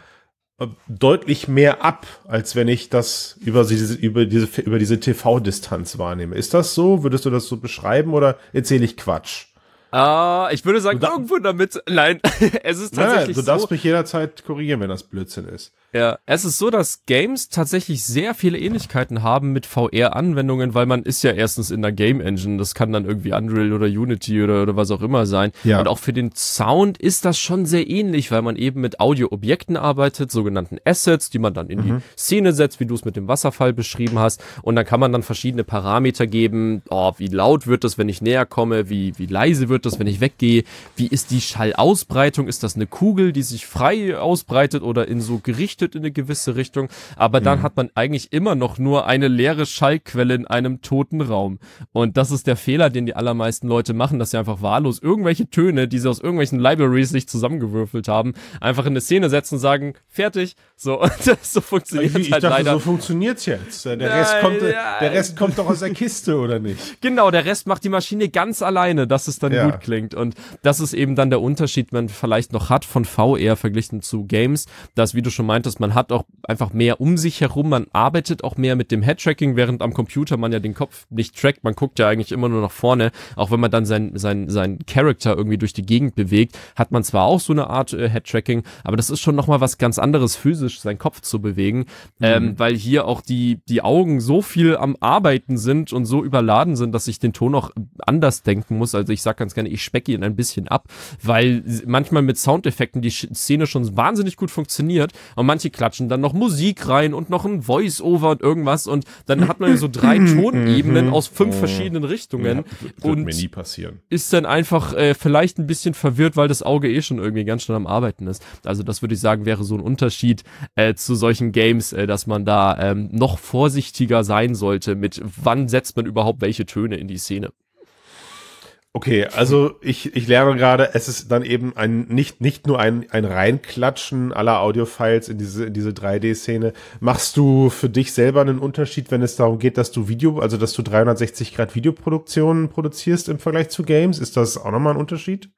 deutlich mehr ab, als wenn ich das über diese, über diese, über diese TV-Distanz wahrnehme. Ist das so? Würdest du das so beschreiben oder erzähle ich Quatsch? Ah, ich würde sagen, da irgendwo damit. Nein, [laughs] es ist tatsächlich naja, du darfst mich jederzeit korrigieren, wenn das Blödsinn ist. Ja, es ist so, dass Games tatsächlich sehr viele Ähnlichkeiten haben mit VR-Anwendungen, weil man ist ja erstens in der Game Engine, das kann dann irgendwie Unreal oder Unity oder, oder was auch immer sein. Ja. Und auch für den Sound ist das schon sehr ähnlich, weil man eben mit Audio-Objekten arbeitet, sogenannten Assets, die man dann in mhm. die Szene setzt, wie du es mit dem Wasserfall beschrieben hast. Und dann kann man dann verschiedene Parameter geben, oh, wie laut wird das, wenn ich näher komme, wie, wie leise wird das, wenn ich weggehe, wie ist die Schallausbreitung, ist das eine Kugel, die sich frei ausbreitet oder in so gerichtet leuchtet in eine gewisse Richtung, aber dann mhm. hat man eigentlich immer noch nur eine leere Schallquelle in einem toten Raum. Und das ist der Fehler, den die allermeisten Leute machen, dass sie einfach wahllos irgendwelche Töne, die sie aus irgendwelchen Libraries sich zusammengewürfelt haben, einfach in eine Szene setzen und sagen, fertig. So, [laughs] und so funktioniert ich, ich halt dachte, leider. So funktioniert's jetzt. Der, nein, Rest kommt, nein. der Rest kommt doch aus der Kiste, oder nicht? [laughs] Genau, der Rest macht die Maschine ganz alleine, dass es dann ja. gut klingt. Und das ist eben dann der Unterschied, man vielleicht noch hat von VR verglichen zu Games, dass, wie du schon meintest, man hat auch einfach mehr um sich herum, man arbeitet auch mehr mit dem Head-Tracking, während am Computer man ja den Kopf nicht trackt, man guckt ja eigentlich immer nur nach vorne, auch wenn man dann sein, sein, sein Character irgendwie durch die Gegend bewegt, hat man zwar auch so eine Art äh, Head-Tracking, aber das ist schon nochmal was ganz anderes, physisch seinen Kopf zu bewegen, mhm. ähm, weil hier auch die, die Augen so viel am Arbeiten sind und so überladen sind, dass ich den Ton auch anders denken muss, also ich sag ganz gerne, ich specke ihn ein bisschen ab, weil manchmal mit Soundeffekten die Szene schon wahnsinnig gut funktioniert und manche klatschen dann noch Musik rein und noch ein Voice-Over und irgendwas und dann hat man so drei [laughs] Tonebenen aus fünf verschiedenen Richtungen. Ja, und mir nie passieren. Ist dann einfach äh, vielleicht ein bisschen verwirrt, weil das Auge eh schon irgendwie ganz schnell am Arbeiten ist. Also das würde ich sagen, wäre so ein Unterschied äh, zu solchen Games, äh, dass man da ähm, noch vorsichtiger sein sollte mit wann setzt man überhaupt welche Töne in die Szene. Okay, also ich, ich lerne gerade, es ist dann eben ein nicht nicht nur ein ein Reinklatschen aller Audiofiles in diese in diese 3D-Szene. Machst du für dich selber einen Unterschied, wenn es darum geht, dass du Video, also dass du 360 Grad Videoproduktionen produzierst im Vergleich zu Games? Ist das auch nochmal ein Unterschied?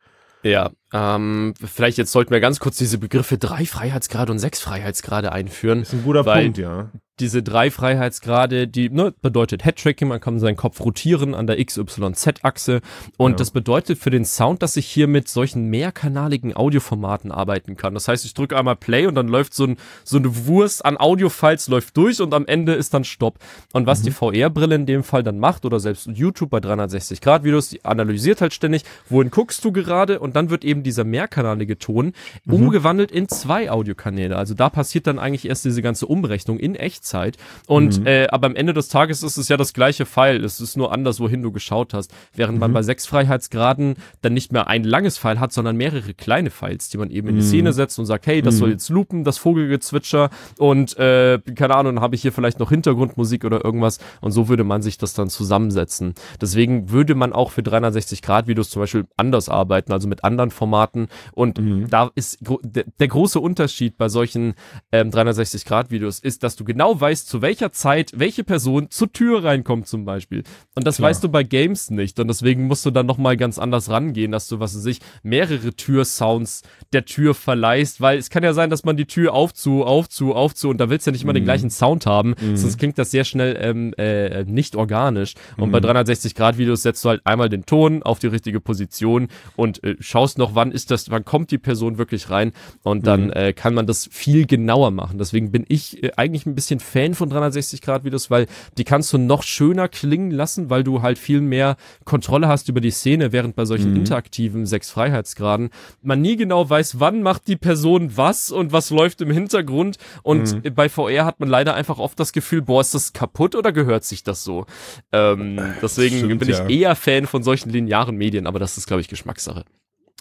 Ja, ähm, vielleicht jetzt sollten wir ganz kurz diese Begriffe drei Freiheitsgrade und sechs Freiheitsgrade einführen. Das ist ein guter Punkt, ja diese drei Freiheitsgrade, die ne, bedeutet Headtracking, man kann seinen Kopf rotieren an der XYZ-Achse und ja. das bedeutet für den Sound, dass ich hier mit solchen mehrkanaligen Audioformaten arbeiten kann. Das heißt, ich drücke einmal Play und dann läuft so, ein, so eine Wurst an Audiofiles läuft durch und am Ende ist dann Stopp. Und was mhm. die VR-Brille in dem Fall dann macht oder selbst YouTube bei 360 Grad Videos, die analysiert halt ständig, wohin guckst du gerade und dann wird eben dieser mehrkanalige Ton mhm. umgewandelt in zwei Audiokanäle. Also da passiert dann eigentlich erst diese ganze Umrechnung in echt Echtzeit. Und mhm. äh, aber am Ende des Tages ist es ja das gleiche Pfeil. Es ist nur anders, wohin du geschaut hast. Während mhm. man bei sechs Freiheitsgraden dann nicht mehr ein langes Pfeil hat, sondern mehrere kleine Pfeils, die man eben in die mhm. Szene setzt und sagt, hey, das soll mhm. jetzt loopen, das Vogelgezwitscher und äh, keine Ahnung, dann habe ich hier vielleicht noch Hintergrundmusik oder irgendwas. Und so würde man sich das dann zusammensetzen. Deswegen würde man auch für 360 Grad Videos zum Beispiel anders arbeiten, also mit anderen Formaten. Und mhm. da ist der, der, große Unterschied bei solchen ähm, 360 Grad Videos ist, dass du genau weißt, zu welcher Zeit welche Person zur Tür reinkommt zum Beispiel. Und das Klar. weißt du bei Games nicht. Und deswegen musst du dann nochmal ganz anders rangehen, dass du, was weiß ich, mehrere Türsounds der Tür verleihst, weil es kann ja sein, dass man die Tür aufzu, aufzu, aufzu und da willst du ja nicht immer mhm. den gleichen Sound haben, mhm. sonst klingt das sehr schnell ähm, äh, nicht organisch. Und mhm. bei 360 Grad Videos setzt du halt einmal den Ton auf die richtige Position und äh, schaust noch, wann ist das, wann kommt die Person wirklich rein und dann mhm. äh, kann man das viel genauer machen. Deswegen bin ich äh, eigentlich ein bisschen Fan von 360 Grad Videos, weil die kannst du noch schöner klingen lassen, weil du halt viel mehr Kontrolle hast über die Szene, während bei solchen mhm. interaktiven sechs Freiheitsgraden man nie genau weiß, wann macht die Person was und was läuft im Hintergrund und mhm. bei VR hat man leider einfach oft das Gefühl, boah, ist das kaputt oder gehört sich das so? Ähm, deswegen Stimmt, bin ich ja. eher Fan von solchen linearen Medien, aber das ist, glaube ich, Geschmackssache.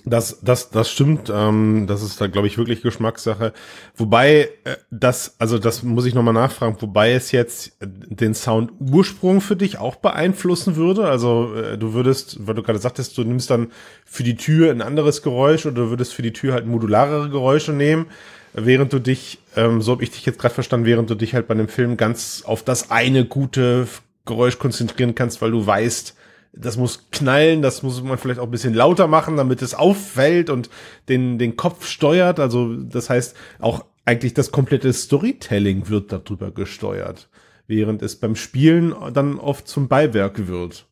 Das, das, das stimmt. Ähm, das ist da, glaube ich, wirklich Geschmackssache. Wobei äh, das, also das muss ich nochmal nachfragen, wobei es jetzt den Sound-Ursprung für dich auch beeinflussen würde. Also äh, du würdest, weil du gerade sagtest, du nimmst dann für die Tür ein anderes Geräusch oder du würdest für die Tür halt modularere Geräusche nehmen, während du dich, ähm, so habe ich dich jetzt gerade verstanden, während du dich halt bei einem Film ganz auf das eine gute Geräusch konzentrieren kannst, weil du weißt, das muss knallen, das muss man vielleicht auch ein bisschen lauter machen, damit es auffällt und den, den Kopf steuert. Also das heißt, auch eigentlich das komplette Storytelling wird darüber gesteuert, während es beim Spielen dann oft zum Beiwerk wird.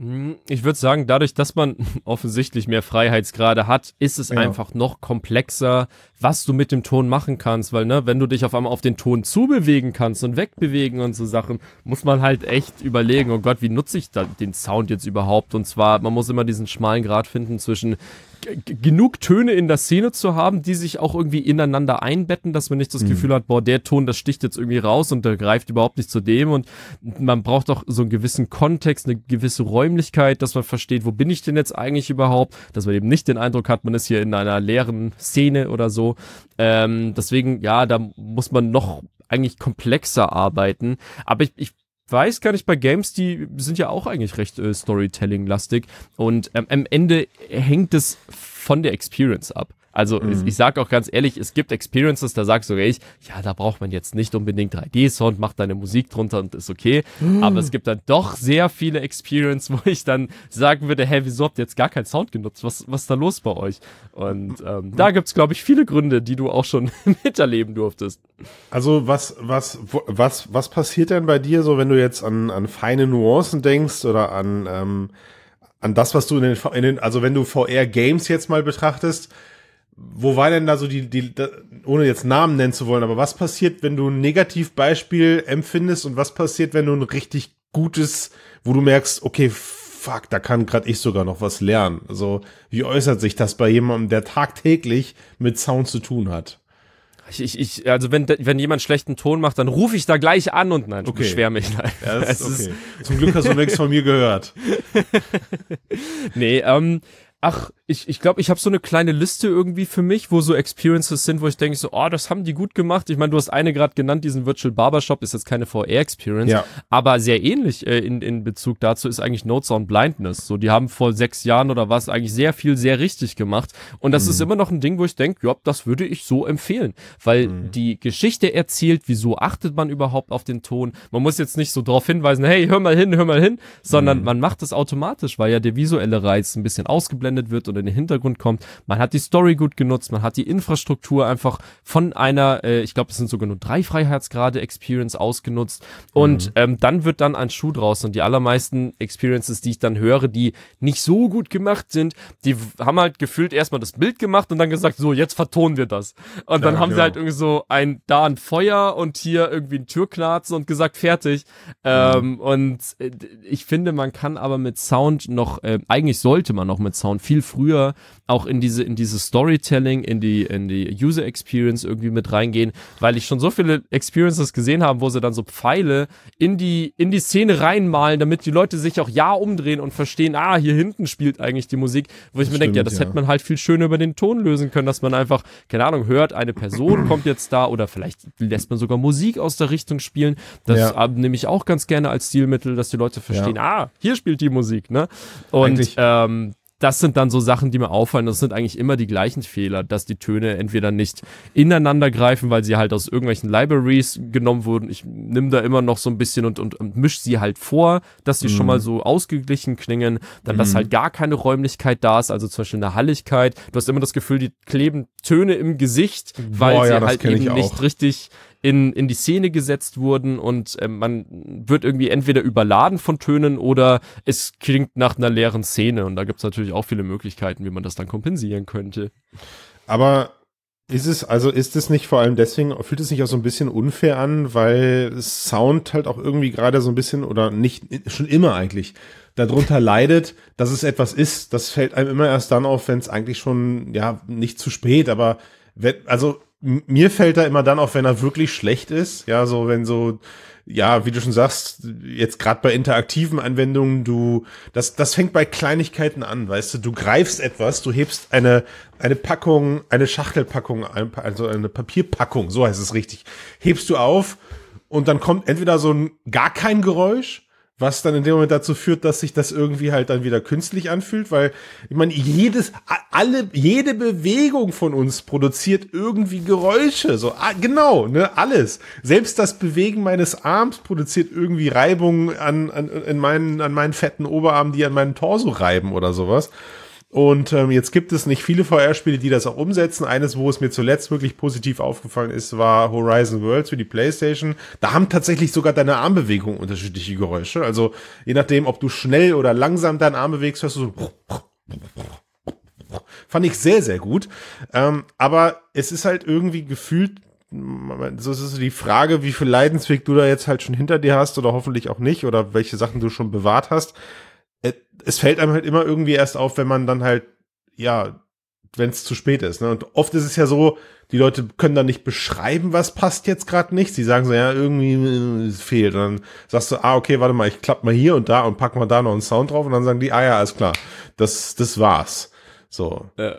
Hm, ich würde sagen, dadurch, dass man [laughs] offensichtlich mehr Freiheitsgrade hat, ist es ja. einfach noch komplexer, was du mit dem Ton machen kannst, weil, ne, wenn du dich auf einmal auf den Ton zubewegen kannst und wegbewegen und so Sachen, muss man halt echt überlegen, oh Gott, wie nutze ich da den Sound jetzt überhaupt? Und zwar, man muss immer diesen schmalen Grad finden zwischen genug Töne in der Szene zu haben, die sich auch irgendwie ineinander einbetten, dass man nicht das mhm. Gefühl hat, boah, der Ton, das sticht jetzt irgendwie raus und der greift überhaupt nicht zu dem und man braucht auch so einen gewissen Kontext, eine gewisse Räumlichkeit, dass man versteht, wo bin ich denn jetzt eigentlich überhaupt, dass man eben nicht den Eindruck hat, man ist hier in einer leeren Szene oder so. Ähm, deswegen, ja, da muss man noch eigentlich komplexer arbeiten, aber ich, ich weiß gar nicht, bei Games, die sind ja auch eigentlich recht äh, Storytelling-lastig und ähm, am Ende hängt es von der Experience ab. Also mhm. ich, ich sage auch ganz ehrlich, es gibt Experiences, da sagst du, ich, ja, da braucht man jetzt nicht unbedingt 3D-Sound, mach deine Musik drunter und ist okay. Mhm. Aber es gibt dann doch sehr viele Experiences, [laughs] wo ich dann sagen würde, hä, wieso habt ihr jetzt gar keinen Sound genutzt? Was, was ist da los bei euch? Und ähm, da gibt's glaube ich, viele Gründe, die du auch schon [laughs] miterleben durftest. Also was, was, was, was passiert denn bei dir so, wenn du jetzt an, an feine Nuancen denkst oder an, ähm, an das, was du in den, in den also wenn du VR-Games jetzt mal betrachtest, wo war denn da so die, die, ohne jetzt Namen nennen zu wollen, aber was passiert, wenn du ein Negativbeispiel empfindest und was passiert, wenn du ein richtig gutes, wo du merkst, okay, fuck, da kann gerade ich sogar noch was lernen. Also, wie äußert sich das bei jemandem, der tagtäglich mit Sound zu tun hat? Ich, ich, also wenn, wenn jemand schlechten Ton macht, dann rufe ich da gleich an und nein, okay. beschwer mich. Nein. Ja, das [laughs] ist okay. Zum Glück hast du nichts von mir gehört. [laughs] nee, ähm, ach, ich ich, glaube, ich habe so eine kleine Liste irgendwie für mich, wo so Experiences sind, wo ich denke so, oh, das haben die gut gemacht. Ich meine, du hast eine gerade genannt, diesen Virtual Barbershop ist jetzt keine VR-Experience, ja. aber sehr ähnlich äh, in, in Bezug dazu ist eigentlich Notes on Blindness. So, die haben vor sechs Jahren oder was eigentlich sehr viel sehr richtig gemacht und das mhm. ist immer noch ein Ding, wo ich denke, ja, das würde ich so empfehlen, weil mhm. die Geschichte erzählt, wieso achtet man überhaupt auf den Ton. Man muss jetzt nicht so darauf hinweisen, hey, hör mal hin, hör mal hin, sondern mhm. man macht es automatisch, weil ja der visuelle Reiz ein bisschen ausgeblendet wird und in den Hintergrund kommt. Man hat die Story gut genutzt, man hat die Infrastruktur einfach von einer, äh, ich glaube, es sind sogar nur drei Freiheitsgrade Experience ausgenutzt. Und mhm. ähm, dann wird dann ein Schuh draus. Und die allermeisten Experiences, die ich dann höre, die nicht so gut gemacht sind, die haben halt gefühlt erstmal das Bild gemacht und dann gesagt, so, jetzt vertonen wir das. Und dann ja, haben genau. sie halt irgendwie so ein, da ein Feuer und hier irgendwie ein Türknarzen und gesagt, fertig. Mhm. Ähm, und äh, ich finde, man kann aber mit Sound noch, äh, eigentlich sollte man noch mit Sound viel früher früher auch in diese, in dieses Storytelling, in die, in die User Experience irgendwie mit reingehen, weil ich schon so viele Experiences gesehen habe, wo sie dann so Pfeile in die, in die Szene reinmalen, damit die Leute sich auch ja umdrehen und verstehen, ah, hier hinten spielt eigentlich die Musik, wo ich das mir denke, ja, das ja. hätte man halt viel schöner über den Ton lösen können, dass man einfach, keine Ahnung, hört, eine Person kommt jetzt da oder vielleicht lässt man sogar Musik aus der Richtung spielen. Das ja. nehme ich auch ganz gerne als Stilmittel, dass die Leute verstehen, ja. ah, hier spielt die Musik, ne? Und ähm, das sind dann so Sachen, die mir auffallen. Das sind eigentlich immer die gleichen Fehler, dass die Töne entweder nicht ineinander greifen, weil sie halt aus irgendwelchen Libraries genommen wurden. Ich nehme da immer noch so ein bisschen und, und, und misch sie halt vor, dass sie mhm. schon mal so ausgeglichen klingen. Dann, dass mhm. halt gar keine Räumlichkeit da ist, also zum Beispiel eine Halligkeit. Du hast immer das Gefühl, die kleben Töne im Gesicht, weil Boah, sie ja, halt eben nicht richtig in, in die Szene gesetzt wurden und äh, man wird irgendwie entweder überladen von Tönen oder es klingt nach einer leeren Szene. Und da gibt's natürlich auch viele Möglichkeiten, wie man das dann kompensieren könnte. Aber ist es, also ist es nicht vor allem deswegen, fühlt es sich auch so ein bisschen unfair an, weil Sound halt auch irgendwie gerade so ein bisschen oder nicht, schon immer eigentlich darunter leidet, dass es etwas ist, das fällt einem immer erst dann auf, wenn es eigentlich schon, ja, nicht zu spät, aber wenn, also mir fällt da immer dann auf, wenn er wirklich schlecht ist. Ja, so wenn so, ja, wie du schon sagst, jetzt gerade bei interaktiven Anwendungen, du, das, das fängt bei Kleinigkeiten an, weißt du, du greifst etwas, du hebst eine, eine Packung, eine Schachtelpackung, also eine Papierpackung, so heißt es richtig, hebst du auf und dann kommt entweder so ein gar kein Geräusch was dann in dem Moment dazu führt, dass sich das irgendwie halt dann wieder künstlich anfühlt, weil ich meine, jedes, alle, jede Bewegung von uns produziert irgendwie Geräusche, so genau, ne, alles. Selbst das Bewegen meines Arms produziert irgendwie Reibung an, an, in meinen, an meinen fetten Oberarmen, die an meinen Torso reiben oder sowas. Und ähm, jetzt gibt es nicht viele VR-Spiele, die das auch umsetzen. Eines, wo es mir zuletzt wirklich positiv aufgefallen ist, war Horizon Worlds für die PlayStation. Da haben tatsächlich sogar deine Armbewegungen unterschiedliche Geräusche. Also je nachdem, ob du schnell oder langsam deinen Arm bewegst, hörst du so Fand ich sehr, sehr gut. Ähm, aber es ist halt irgendwie gefühlt, so ist es die Frage, wie viel Leidensweg du da jetzt halt schon hinter dir hast oder hoffentlich auch nicht oder welche Sachen du schon bewahrt hast. Es fällt einem halt immer irgendwie erst auf, wenn man dann halt, ja, wenn es zu spät ist. Ne? Und oft ist es ja so, die Leute können dann nicht beschreiben, was passt jetzt gerade nicht. Sie sagen so, ja, irgendwie äh, fehlt. Und dann sagst du, ah, okay, warte mal, ich klapp mal hier und da und pack mal da noch einen Sound drauf und dann sagen die, ah ja, alles klar, das, das war's. So. Ja.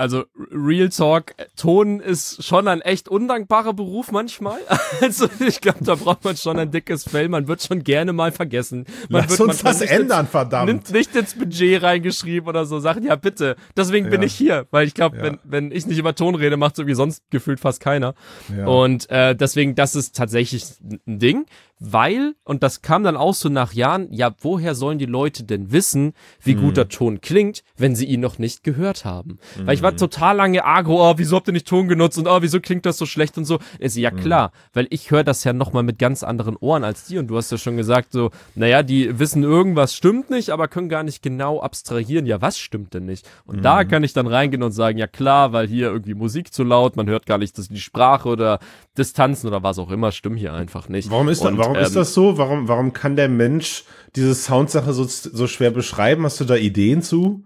Also Real Talk, Ton ist schon ein echt undankbarer Beruf manchmal. [laughs] Also ich glaube, da braucht man schon ein dickes Fell. Man wird schon gerne mal vergessen. Man Lass wird uns das ändern, ins, verdammt. Nimmt nicht ins Budget reingeschrieben oder so Sachen. Ja, bitte. Deswegen ja. bin ich hier, weil ich glaube, ja. wenn, wenn ich nicht über Ton rede, macht es irgendwie sonst gefühlt fast keiner. Ja. Und äh, deswegen, das ist tatsächlich ein Ding weil, und das kam dann auch so nach Jahren, ja, woher sollen die Leute denn wissen, wie mhm. gut der Ton klingt, wenn sie ihn noch nicht gehört haben? Mhm. Weil ich war mhm. total lange agro, oh, wieso habt ihr nicht Ton genutzt und oh, wieso klingt das so schlecht und so. Ist ja mhm. klar, weil ich höre das ja nochmal mit ganz anderen Ohren als die und du hast ja schon gesagt, so, naja, die wissen irgendwas stimmt nicht, aber können gar nicht genau abstrahieren, ja, was stimmt denn nicht? Und da mhm. kann ich dann reingehen und sagen, ja klar, weil hier irgendwie Musik zu laut, man hört gar nicht dass die Sprache oder Distanzen oder was auch immer stimmen hier einfach nicht. Warum ist, und, da, warum ähm, ist das so? Warum, warum kann der Mensch diese Soundsache so, so schwer beschreiben? Hast du da Ideen zu?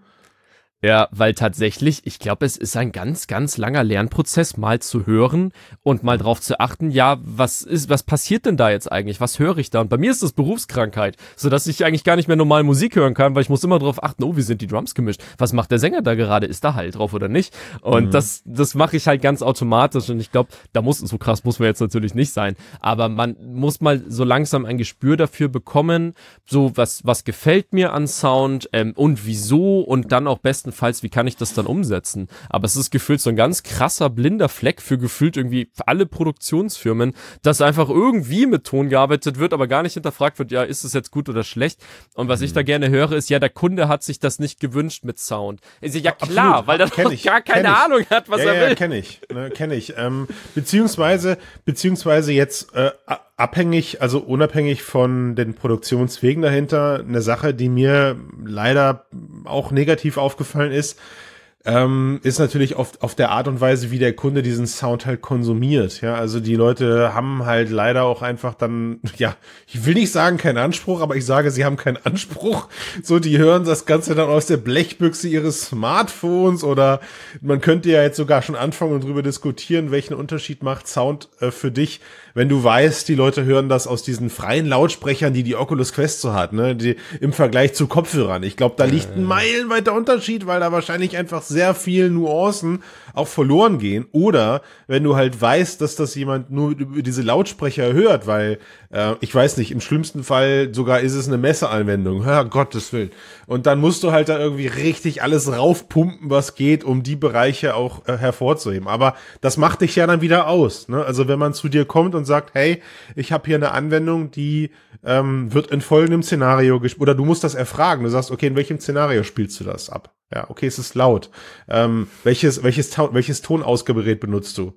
Ja, weil tatsächlich, ich glaube, es ist ein ganz, ganz langer Lernprozess, mal zu hören und mal drauf zu achten, ja, was ist, was passiert denn da jetzt eigentlich? Was höre ich da? Und bei mir ist das Berufskrankheit, so dass ich eigentlich gar nicht mehr normal Musik hören kann, weil ich muss immer drauf achten, oh, wie sind die Drums gemischt? Was macht der Sänger da gerade? Ist da halt drauf oder nicht? Und mhm. das, das mache ich halt ganz automatisch und ich glaube, da muss, so krass muss man jetzt natürlich nicht sein, aber man muss mal so langsam ein Gespür dafür bekommen, so was, was gefällt mir an Sound ähm, und wieso und dann auch besten bestenfalls, wie kann ich das dann umsetzen? Aber es ist gefühlt so ein ganz krasser blinder Fleck für gefühlt irgendwie alle Produktionsfirmen, dass einfach irgendwie mit Ton gearbeitet wird, aber gar nicht hinterfragt wird, ja, ist es jetzt gut oder schlecht? Und was mhm. ich da gerne höre, ist, ja, der Kunde hat sich das nicht gewünscht mit Sound. Ist ja klar, Absolut. weil der doch gar keine Ahnung hat, was ja, er will. Ja, kenne ich, ne, kenne ich. Ähm, beziehungsweise, beziehungsweise jetzt äh, abhängig, also unabhängig von den Produktionswegen dahinter, eine Sache, die mir leider auch negativ aufgefallen ist, ähm, ist natürlich oft auf der Art und Weise, wie der Kunde diesen Sound halt konsumiert. Ja, also die Leute haben halt leider auch einfach dann, [laughs] ja, ich will nicht sagen keinen Anspruch, aber ich sage, sie haben keinen Anspruch. So, die hören das Ganze dann aus der Blechbüchse ihres Smartphones oder man könnte ja jetzt sogar schon anfangen und drüber diskutieren, welchen Unterschied macht Sound äh, für dich, wenn du weißt, die Leute hören das aus diesen freien Lautsprechern, die die Oculus Quest so hat, ne, die, im Vergleich zu Kopfhörern. Ich glaube, da liegt ein meilenweiter Unterschied, weil da wahrscheinlich einfach sehr viel Nuancen auch verloren gehen. Oder wenn du halt weißt, dass das jemand nur über diese Lautsprecher hört, weil äh, ich weiß nicht, im schlimmsten Fall sogar ist es eine Messeanwendung. [laughs] Herr Gottes Willen. Und dann musst du halt da irgendwie richtig alles raufpumpen, was geht, um die Bereiche auch äh, hervorzuheben. Aber das macht dich ja dann wieder aus. Ne? Also wenn man zu dir kommt und und sagt, hey, ich habe hier eine Anwendung, die ähm, wird in folgendem Szenario gespielt. Oder du musst das erfragen. Du sagst, okay, in welchem Szenario spielst du das ab? Ja, okay, es ist laut. Ähm, welches, welches, welches Tonausgabegerät benutzt du?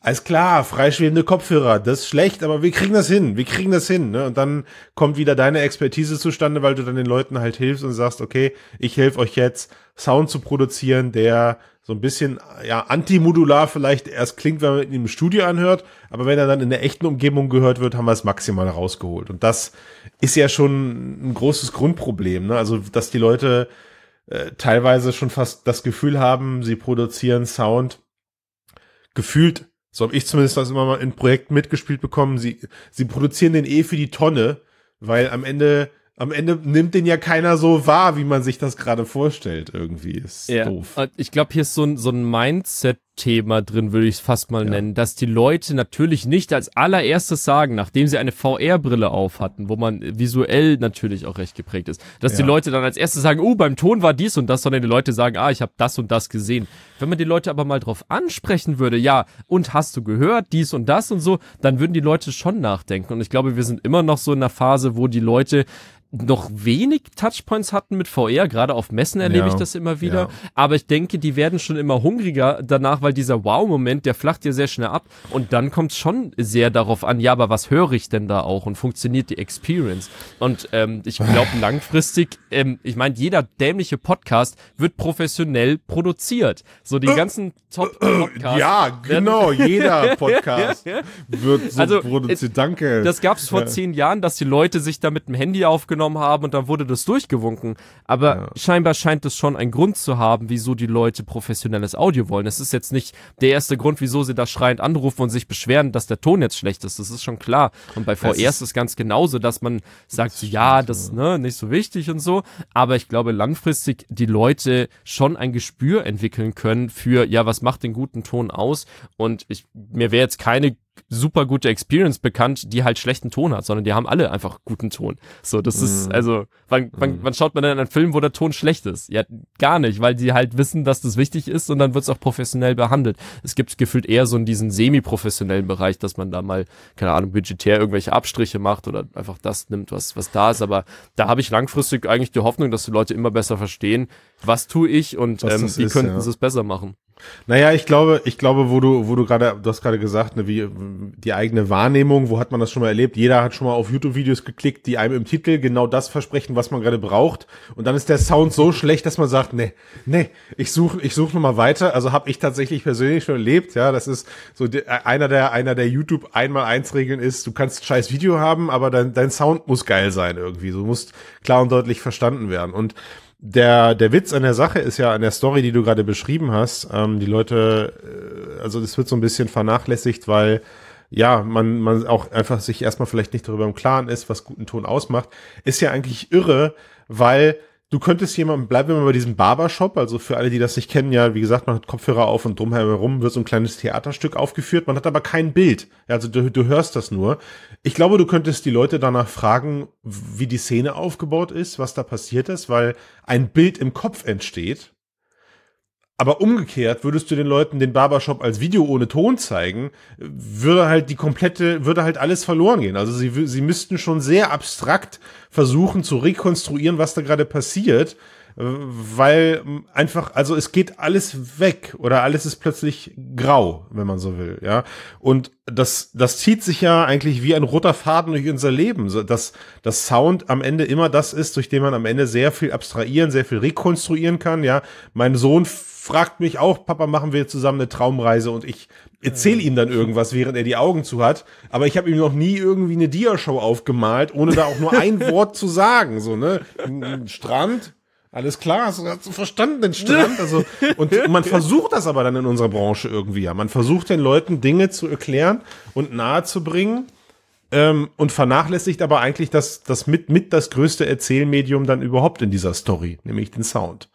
Alles klar, freischwebende Kopfhörer, das ist schlecht, aber wir kriegen das hin, wir kriegen das hin. Ne? Und dann kommt wieder deine Expertise zustande, weil du dann den Leuten halt hilfst und sagst, okay, ich helfe euch jetzt, Sound zu produzieren, der so ein bisschen ja antimodular vielleicht erst klingt, wenn man ihn im Studio anhört, aber wenn er dann in der echten Umgebung gehört wird, haben wir es maximal rausgeholt. Und das ist ja schon ein großes Grundproblem, ne? Also, dass die Leute äh, teilweise schon fast das Gefühl haben, sie produzieren Sound gefühlt, so habe ich zumindest das immer mal in Projekten mitgespielt bekommen, sie, sie produzieren den eh für die Tonne, weil am Ende am Ende nimmt den ja keiner so wahr, wie man sich das gerade vorstellt. Irgendwie ist ja. doof. Ich glaube, hier ist so ein, so ein Mindset Thema drin, würde ich es fast mal ja. nennen, dass die Leute natürlich nicht als allererstes sagen, nachdem sie eine VR-Brille auf hatten, wo man visuell natürlich auch recht geprägt ist, dass ja. die Leute dann als erstes sagen, oh, beim Ton war dies und das, sondern die Leute sagen, ah, ich habe das und das gesehen. Wenn man die Leute aber mal drauf ansprechen würde, ja, und hast du gehört, dies und das und so, dann würden die Leute schon nachdenken. Und ich glaube, wir sind immer noch so in einer Phase, wo die Leute noch wenig Touchpoints hatten mit VR, gerade auf Messen erlebe ja, ich das immer wieder. Aber ich denke, die werden schon immer hungriger danach, weil dieser Wow-Moment, der flacht dir sehr schnell ab. Und dann kommt es schon sehr darauf an, ja, aber was höre ich denn da auch und funktioniert die Experience? Und ähm, ich glaube langfristig, ähm, ich meine, jeder dämliche Podcast wird professionell produziert. So die ganzen Top-Podcasts. Ja, genau, [laughs] jeder Podcast wird so also, produziert. Danke. Das gab es vor ja. zehn Jahren, dass die Leute sich da mit dem Handy aufgenommen aufgenommen haben und dann wurde das durchgewunken. Aber ja. scheinbar scheint es schon einen Grund zu haben, wieso die Leute professionelles Audio wollen. Es ist jetzt nicht der erste Grund, wieso sie da schreiend anrufen und sich beschweren, dass der Ton jetzt schlecht ist. Das ist schon klar. Und bei VR ist es ganz genauso, dass man sagt, das ja, das ist ne, nicht so wichtig und so. Aber ich glaube, langfristig die Leute schon ein Gespür entwickeln können für, ja, was macht den guten Ton aus? Und ich, mir wäre jetzt keine super gute Experience bekannt, die halt schlechten Ton hat, sondern die haben alle einfach guten Ton. So, das mm. ist, mhm. also, wann, wann, mm. wann schaut man denn einen Film, wo der Ton schlecht ist? Ja, gar nicht, weil die halt wissen, dass das wichtig ist und dann wird es auch professionell behandelt. Es gibt gefühlt eher so in diesen semi-professionellen Bereich, dass man da mal, keine Ahnung, budgetär irgendwelche Abstriche macht oder einfach das nimmt, was, was da ist. Aber da habe ich langfristig eigentlich die Hoffnung, dass die Leute immer besser verstehen, was tue ich und ähm, wie ist, könnten ja. sie es besser machen. Naja, ich glaube, ich glaube, wo du, wo du gerade, du hast gerade gesagt, ne, wie die eigene Wahrnehmung, wo hat man das schon mal erlebt? Jeder hat schon mal auf YouTube-Videos geklickt, die einem im Titel genau das versprechen, was man gerade braucht. Und dann ist der Sound so schlecht, dass man sagt, nee, nee, ich suche, ich suche noch mal weiter. Also habe ich tatsächlich persönlich schon erlebt. Ja, das ist so die, einer der, einer der YouTube einmal eins Regeln ist, du kannst scheiß Video haben, aber dein, dein Sound muss geil sein irgendwie. Du musst klar und deutlich verstanden werden. Und der, der Witz an der Sache ist ja an der Story, die du gerade beschrieben hast. Ähm, die Leute, äh, also das wird so ein bisschen vernachlässigt, weil ja, man, man auch einfach sich erstmal vielleicht nicht darüber im Klaren ist, was guten Ton ausmacht. Ist ja eigentlich irre, weil du könntest jemanden, bleiben wir mal bei diesem Barbershop, also für alle, die das nicht kennen, ja, wie gesagt, man hat Kopfhörer auf und drumherum wird so ein kleines Theaterstück aufgeführt, man hat aber kein Bild. Also du, du hörst das nur. Ich glaube, du könntest die Leute danach fragen, wie die Szene aufgebaut ist, was da passiert ist, weil ein Bild im Kopf entsteht aber umgekehrt würdest du den Leuten den Barbershop als Video ohne Ton zeigen, würde halt die komplette, würde halt alles verloren gehen. Also sie, sie müssten schon sehr abstrakt versuchen zu rekonstruieren, was da gerade passiert, weil einfach, also es geht alles weg oder alles ist plötzlich grau, wenn man so will, ja. Und das, das zieht sich ja eigentlich wie ein roter Faden durch unser Leben, dass das Sound am Ende immer das ist, durch den man am Ende sehr viel abstrahieren, sehr viel rekonstruieren kann, ja. Mein Sohn fragt mich auch, Papa, machen wir zusammen eine Traumreise und ich erzähle ihm dann irgendwas, während er die Augen zu hat. Aber ich habe ihm noch nie irgendwie eine Diashow aufgemalt, ohne da auch nur ein [laughs] Wort zu sagen. So, ne? Strand, alles klar, hast du verstanden, den Strand. Also, und [laughs] man versucht das aber dann in unserer Branche irgendwie, ja. Man versucht den Leuten Dinge zu erklären und nahezubringen ähm, und vernachlässigt aber eigentlich das, das mit, mit das größte Erzählmedium dann überhaupt in dieser Story, nämlich den Sound.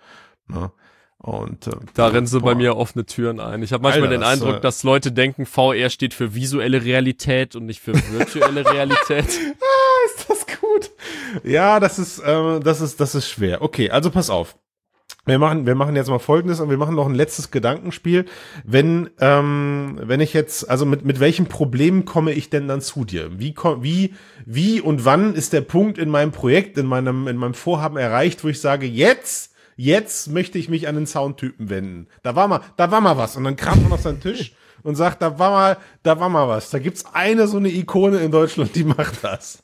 Na? Und äh, da rennen sie bei mir offene Türen ein. Ich habe manchmal Alter, den Eindruck, das, dass Leute denken, VR steht für visuelle Realität und nicht für virtuelle Realität. [laughs] ah, ist das gut. Ja, das ist, äh, das ist, das ist schwer. Okay, also pass auf. Wir machen, wir machen jetzt mal Folgendes und wir machen noch ein letztes Gedankenspiel. Wenn, ähm, wenn ich jetzt, also mit, mit welchem Problem komme ich denn dann zu dir? Wie, wie, wie und wann ist der Punkt in meinem Projekt, in meinem, in meinem Vorhaben erreicht, wo ich sage, jetzt jetzt möchte ich mich an den Soundtypen wenden. Da war mal, da war mal was. Und dann kramt man auf seinen Tisch [laughs] und sagt, da war mal, da war mal was. Da gibt's eine so eine Ikone in Deutschland, die macht das.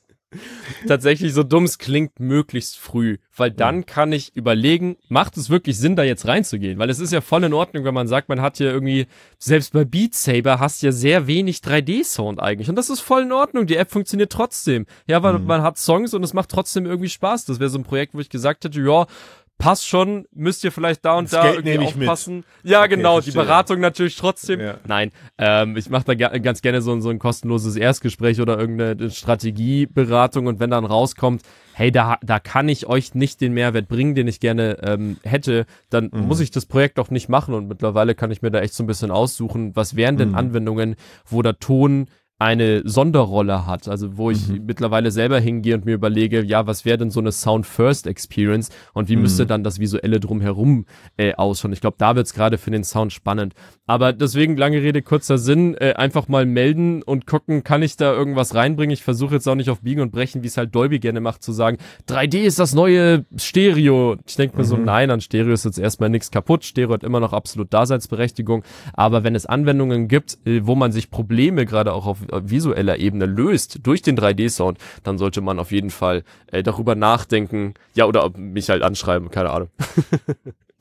Tatsächlich so dumm es klingt, möglichst früh, weil dann kann ich überlegen, macht es wirklich Sinn, da jetzt reinzugehen? Weil es ist ja voll in Ordnung, wenn man sagt, man hat ja irgendwie, selbst bei Beat Saber hast ja sehr wenig 3D-Sound eigentlich. Und das ist voll in Ordnung. Die App funktioniert trotzdem. Ja, weil mhm. man hat Songs und es macht trotzdem irgendwie Spaß. Das wäre so ein Projekt, wo ich gesagt hätte, ja, passt schon, müsst ihr vielleicht da und Das da Geld irgendwie ich mit. aufpassen. Ja, Okay, genau, die. Beratung natürlich trotzdem. Ja. Nein, ähm, ich mache da ga ganz gerne so, ein- so ein kostenloses Erstgespräch oder irgendeine Strategieberatung und wenn dann rauskommt, hey, da, da kann ich euch nicht den Mehrwert bringen, den ich gerne ähm, hätte, dann Mhm. muss ich das Projekt auch nicht machen und mittlerweile kann ich mir da echt so ein bisschen aussuchen, was wären denn Mhm. Anwendungen, wo der Ton eine Sonderrolle hat, also wo ich Mhm. mittlerweile selber hingehe und mir überlege, ja, was wäre denn so eine Sound-First-Experience und wie müsste Mhm. dann das Visuelle drumherum äh, ausschauen. Ich glaube, da wird's gerade für den Sound spannend. Aber deswegen, lange Rede, kurzer Sinn, äh, einfach mal melden und gucken, kann ich da irgendwas reinbringen. Ich versuche jetzt auch nicht auf Biegen und Brechen, wie es halt Dolby gerne macht, zu sagen, 3D ist das neue Stereo. Ich denke mir so, Mhm. nein, an Stereo ist jetzt erstmal nichts kaputt. Stereo hat immer noch absolut Daseinsberechtigung. Aber wenn es Anwendungen gibt, äh, wo man sich Probleme gerade auch auf visueller Ebene löst durch den 3D-Sound, dann sollte man auf jeden Fall äh, darüber nachdenken. Ja, oder mich halt anschreiben, keine Ahnung. [laughs]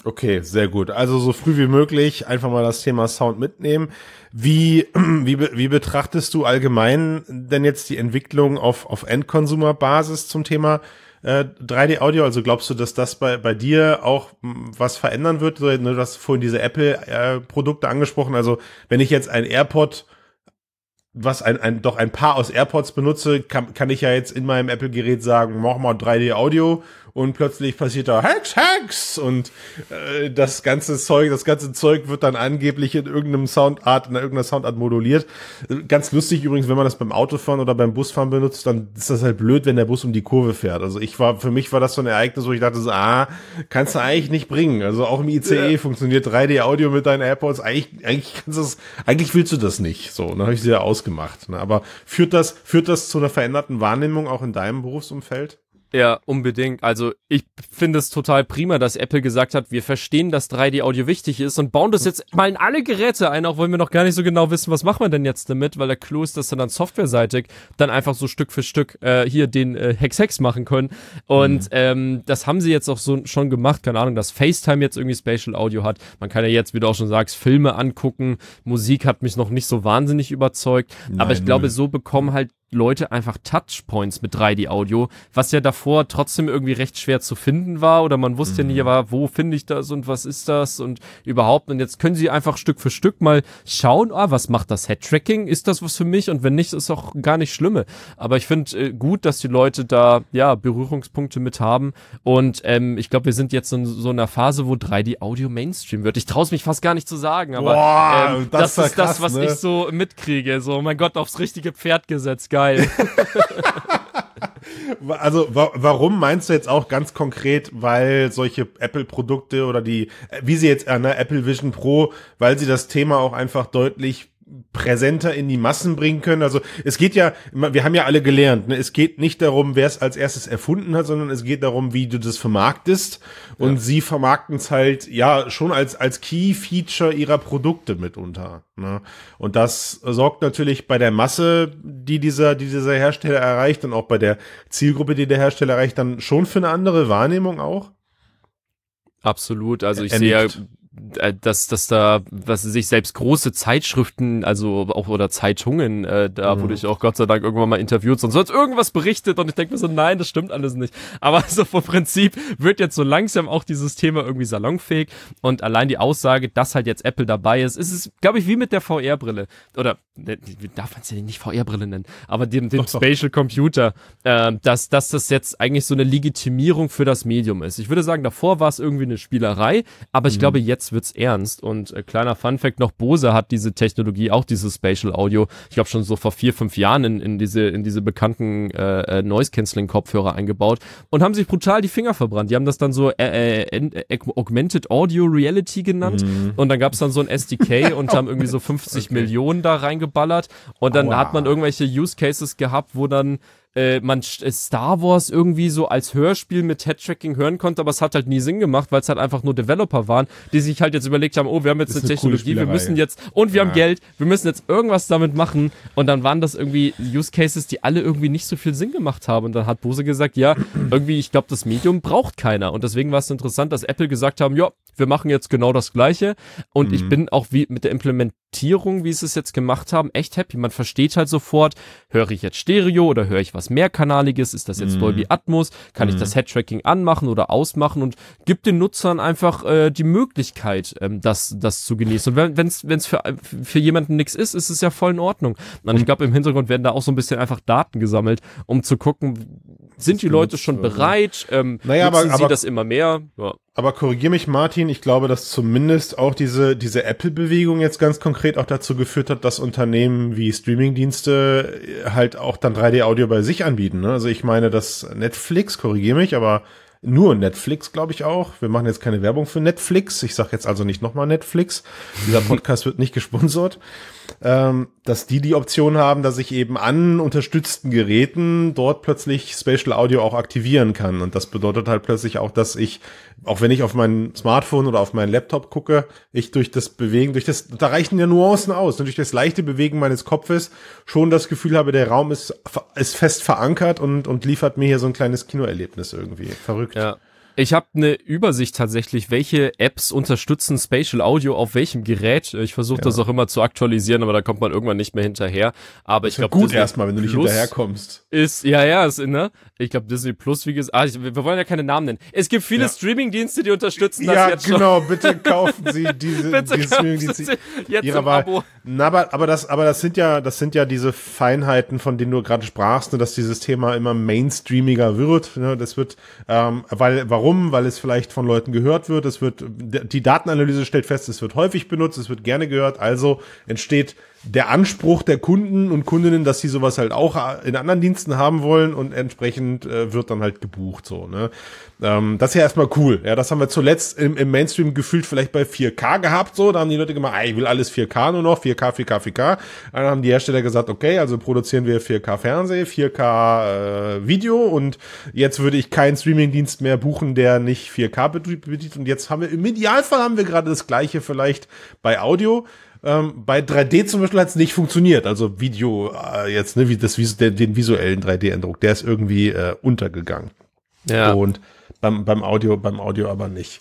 Okay, sehr gut. Also so früh wie möglich einfach mal das Thema Sound mitnehmen. Wie, [clears throat] wie, wie betrachtest du allgemein denn jetzt die Entwicklung auf, auf Endconsumer-Basis zum Thema äh, 3D-Audio? Also glaubst du, dass das bei, bei dir auch was verändern wird? Ne, Du hast vorhin diese Apple-Produkte angesprochen. Also wenn ich jetzt ein AirPod was ein, ein doch ein paar aus AirPods benutze, kann, kann ich ja jetzt in meinem Apple-Gerät sagen, mach mal 3D-Audio und plötzlich passiert da Hacks, Hacks und äh, das ganze Zeug, das ganze Zeug wird dann angeblich in irgendeinem Soundart, in irgendeiner Soundart moduliert. Ganz lustig übrigens, wenn man das beim Autofahren oder beim Busfahren benutzt, dann ist das halt blöd, wenn der Bus um die Kurve fährt. Also ich war, für mich war das so ein Ereignis, wo ich dachte so, ah, kannst du eigentlich nicht bringen. Also auch im ICE funktioniert 3D-Audio mit deinen AirPods. Eigentlich, eigentlich kannst du das, eigentlich willst du das nicht. So, dann habe ich sie ja ausgemacht. Ne? Aber führt das, führt das zu einer veränderten Wahrnehmung auch in deinem Berufsumfeld? Ja, unbedingt. Also ich finde es total prima, dass Apple gesagt hat, wir verstehen, dass 3D-Audio wichtig ist und bauen das jetzt mal in alle Geräte ein, auch wenn wir noch gar nicht so genau wissen, was machen wir denn jetzt damit, weil der Clou ist, dass wir dann softwareseitig dann einfach so Stück für Stück äh, hier den äh, Hex-Hex machen können. Und ähm, das haben sie jetzt auch so schon gemacht, keine Ahnung, dass FaceTime jetzt irgendwie Spatial Audio hat. Man kann ja jetzt, wie du auch schon sagst, Filme angucken. Musik hat mich noch nicht so wahnsinnig überzeugt, aber ich Nein, glaube, null. so bekommen halt Leute einfach Touchpoints mit 3D-Audio, was ja davor trotzdem irgendwie recht schwer zu finden war oder man wusste ja nie, aber wo finde ich das und was ist das und überhaupt. Und jetzt können sie einfach Stück für Stück mal schauen, ah, was macht das Head-Tracking? Ist das was für mich? Und wenn nicht, ist auch gar nicht schlimme. Aber ich finde äh, gut, dass die Leute da ja Berührungspunkte mit haben. Und ähm, ich glaube, wir sind jetzt in so einer Phase, wo 3D-Audio Mainstream wird. Ich traue es mich fast gar nicht zu sagen, aber Boah, ähm, das das, ist ist das, krass, was ne? ich so mitkriege. So, mein Gott, aufs richtige Pferd gesetzt, geil. [laughs] Also wa warum meinst du jetzt auch ganz konkret, weil solche Apple-Produkte oder die, äh, wie sie jetzt an der Apple Vision Pro, weil sie das Thema auch einfach deutlich präsenter in die Massen bringen können. Also es geht ja, wir haben ja alle gelernt, ne? es geht nicht darum, wer es als erstes erfunden hat, sondern es geht darum, wie du das vermarktest. Und sie vermarkten es halt ja schon als als Key-Feature ihrer Produkte mitunter. Ne? Und das sorgt natürlich bei der Masse, die dieser die dieser Hersteller erreicht und auch bei der Zielgruppe, die der Hersteller erreicht, dann schon für eine andere Wahrnehmung auch. Absolut. Also ich sehe ja, dass, dass da, was sich selbst große Zeitschriften, also auch oder Zeitungen, äh, da Mhm. wurde ich auch Gott sei Dank irgendwann mal interviewt, sonst wird irgendwas berichtet und ich denke mir so, nein, das stimmt alles nicht. Aber [laughs] so vom Prinzip wird jetzt so langsam auch dieses Thema irgendwie salonfähig und allein die Aussage, dass halt jetzt Apple dabei ist, ist es, glaube ich, wie mit der VR-Brille. Oder ne, darf man es ja nicht VR-Brille nennen, aber dem, dem Doch, [laughs] doch. Spatial Computer, äh, dass, dass das jetzt eigentlich so eine Legitimierung für das Medium ist. Ich würde sagen, davor war es irgendwie eine Spielerei, aber ich glaube, jetzt wird's ernst. Und äh, kleiner Funfact noch, Bose hat diese Technologie, auch dieses Spatial Audio, ich glaube schon so vor vier, fünf Jahren in, in diese, in diese bekannten äh, äh, Noise-Canceling-Kopfhörer eingebaut und haben sich brutal die Finger verbrannt. Die haben das dann so äh, äh, äh, Augmented Audio Reality genannt und dann gab's dann so ein SDK [laughs] und haben irgendwie so 50 Okay. Millionen da reingeballert und dann Aua. hat man irgendwelche Use Cases gehabt, wo dann äh, man äh, Star Wars irgendwie so als Hörspiel mit Head-Tracking hören konnte, aber es hat halt nie Sinn gemacht, weil es halt einfach nur Developer waren, die sich halt jetzt überlegt haben, oh, wir haben jetzt eine eine Technologie, wir müssen jetzt, und wir Ja. haben Geld, wir müssen jetzt irgendwas damit machen. Und dann waren das irgendwie Use Cases, die alle irgendwie nicht so viel Sinn gemacht haben. Und dann hat Bose gesagt, ja, irgendwie, ich glaube, das Medium braucht keiner. Und deswegen war es interessant, dass Apple gesagt haben, ja, wir machen jetzt genau das Gleiche. Und Mhm. ich bin auch wie mit der Implementierung, wie sie es jetzt gemacht haben, echt happy. Man versteht halt sofort, höre ich jetzt Stereo oder höre ich was mehrkanaliges? Ist das jetzt Mhm. Dolby Atmos? Kann ich das Head-Tracking anmachen oder ausmachen? Und gibt den Nutzern einfach äh, die Möglichkeit, ähm, das, das zu genießen. Und wenn es wenn's für, für jemanden nichts ist, ist es ja voll in Ordnung. Und ich glaube, im Hintergrund werden da auch so ein bisschen einfach Daten gesammelt, um zu gucken, sind die Leute schon bereit? Ähm, Naja, aber- nutzen sie aber- das immer mehr? Ja. Aber korrigier mich, Martin, ich glaube, dass zumindest auch diese, diese Apple-Bewegung jetzt ganz konkret auch dazu geführt hat, dass Unternehmen wie Streamingdienste halt auch dann 3D-Audio bei sich anbieten. Ne? Also ich meine, dass Netflix, korrigier mich, aber nur Netflix, glaube ich auch. Wir machen jetzt keine Werbung für Netflix. Ich sage jetzt also nicht nochmal Netflix. Dieser [laughs] Podcast wird nicht gesponsert. Ähm, dass die die Option haben, dass ich eben an unterstützten Geräten dort plötzlich Spatial Audio auch aktivieren kann. Und das bedeutet halt plötzlich auch, dass ich, auch wenn ich auf mein Smartphone oder auf meinen Laptop gucke, ich durch das Bewegen, durch das, da reichen ja Nuancen aus, ne? durch das leichte Bewegen meines Kopfes schon das Gefühl habe, der Raum ist, ist fest verankert und, und liefert mir hier so ein kleines Kinoerlebnis irgendwie. Verrückt. Ja. Ich habe eine Übersicht tatsächlich, welche Apps unterstützen Spatial Audio auf welchem Gerät. Ich versuche das auch immer zu aktualisieren, aber da kommt man irgendwann nicht mehr hinterher. Aber ich Ist ja glaube, gut erstmal, wenn du nicht Plus hinterherkommst. Ist, ja, ja, ist, ne? Ich glaube, Disney Plus, wie gesagt, ah, ich, wir wollen ja keine Namen nennen. Es gibt viele Ja. Streaming-Dienste, die unterstützen das Ja, jetzt genau, bitte kaufen Sie [laughs] diese, Bitte diese Streaming-Dienste. Jetzt ihrer Wahl. Abo. Na, aber, aber das, aber das sind ja, das sind ja diese Feinheiten, von denen du gerade sprachst, ne, dass dieses Thema immer mainstreamiger wird. Ne, das wird, ähm, weil, warum? Weil es vielleicht von Leuten gehört wird. Es wird, die Datenanalyse stellt fest, es wird häufig benutzt, es wird gerne gehört. Also entsteht der Anspruch der Kunden und Kundinnen, dass sie sowas halt auch in anderen Diensten haben wollen und entsprechend äh, wird dann halt gebucht so. Ne? Ähm, das ist ja erstmal cool. Ja, das haben wir zuletzt im, im Mainstream gefühlt vielleicht bei 4K gehabt. So, da haben die Leute gemacht, ah, ich will alles 4K nur noch, 4K, 4K, 4K. Dann haben die Hersteller gesagt, okay, also produzieren wir 4K Fernseh, 4K äh, Video und jetzt würde ich keinen Streamingdienst mehr buchen, der nicht 4K bedient. Und jetzt haben wir im Idealfall haben wir gerade das gleiche vielleicht bei Audio. Ähm, bei 3D zum Beispiel hat es nicht funktioniert. Also Video äh, jetzt, ne, wie das, wie, den, visuellen 3D-Eindruck, der ist irgendwie äh, untergegangen. Ja. Und beim, beim Audio, beim Audio aber nicht.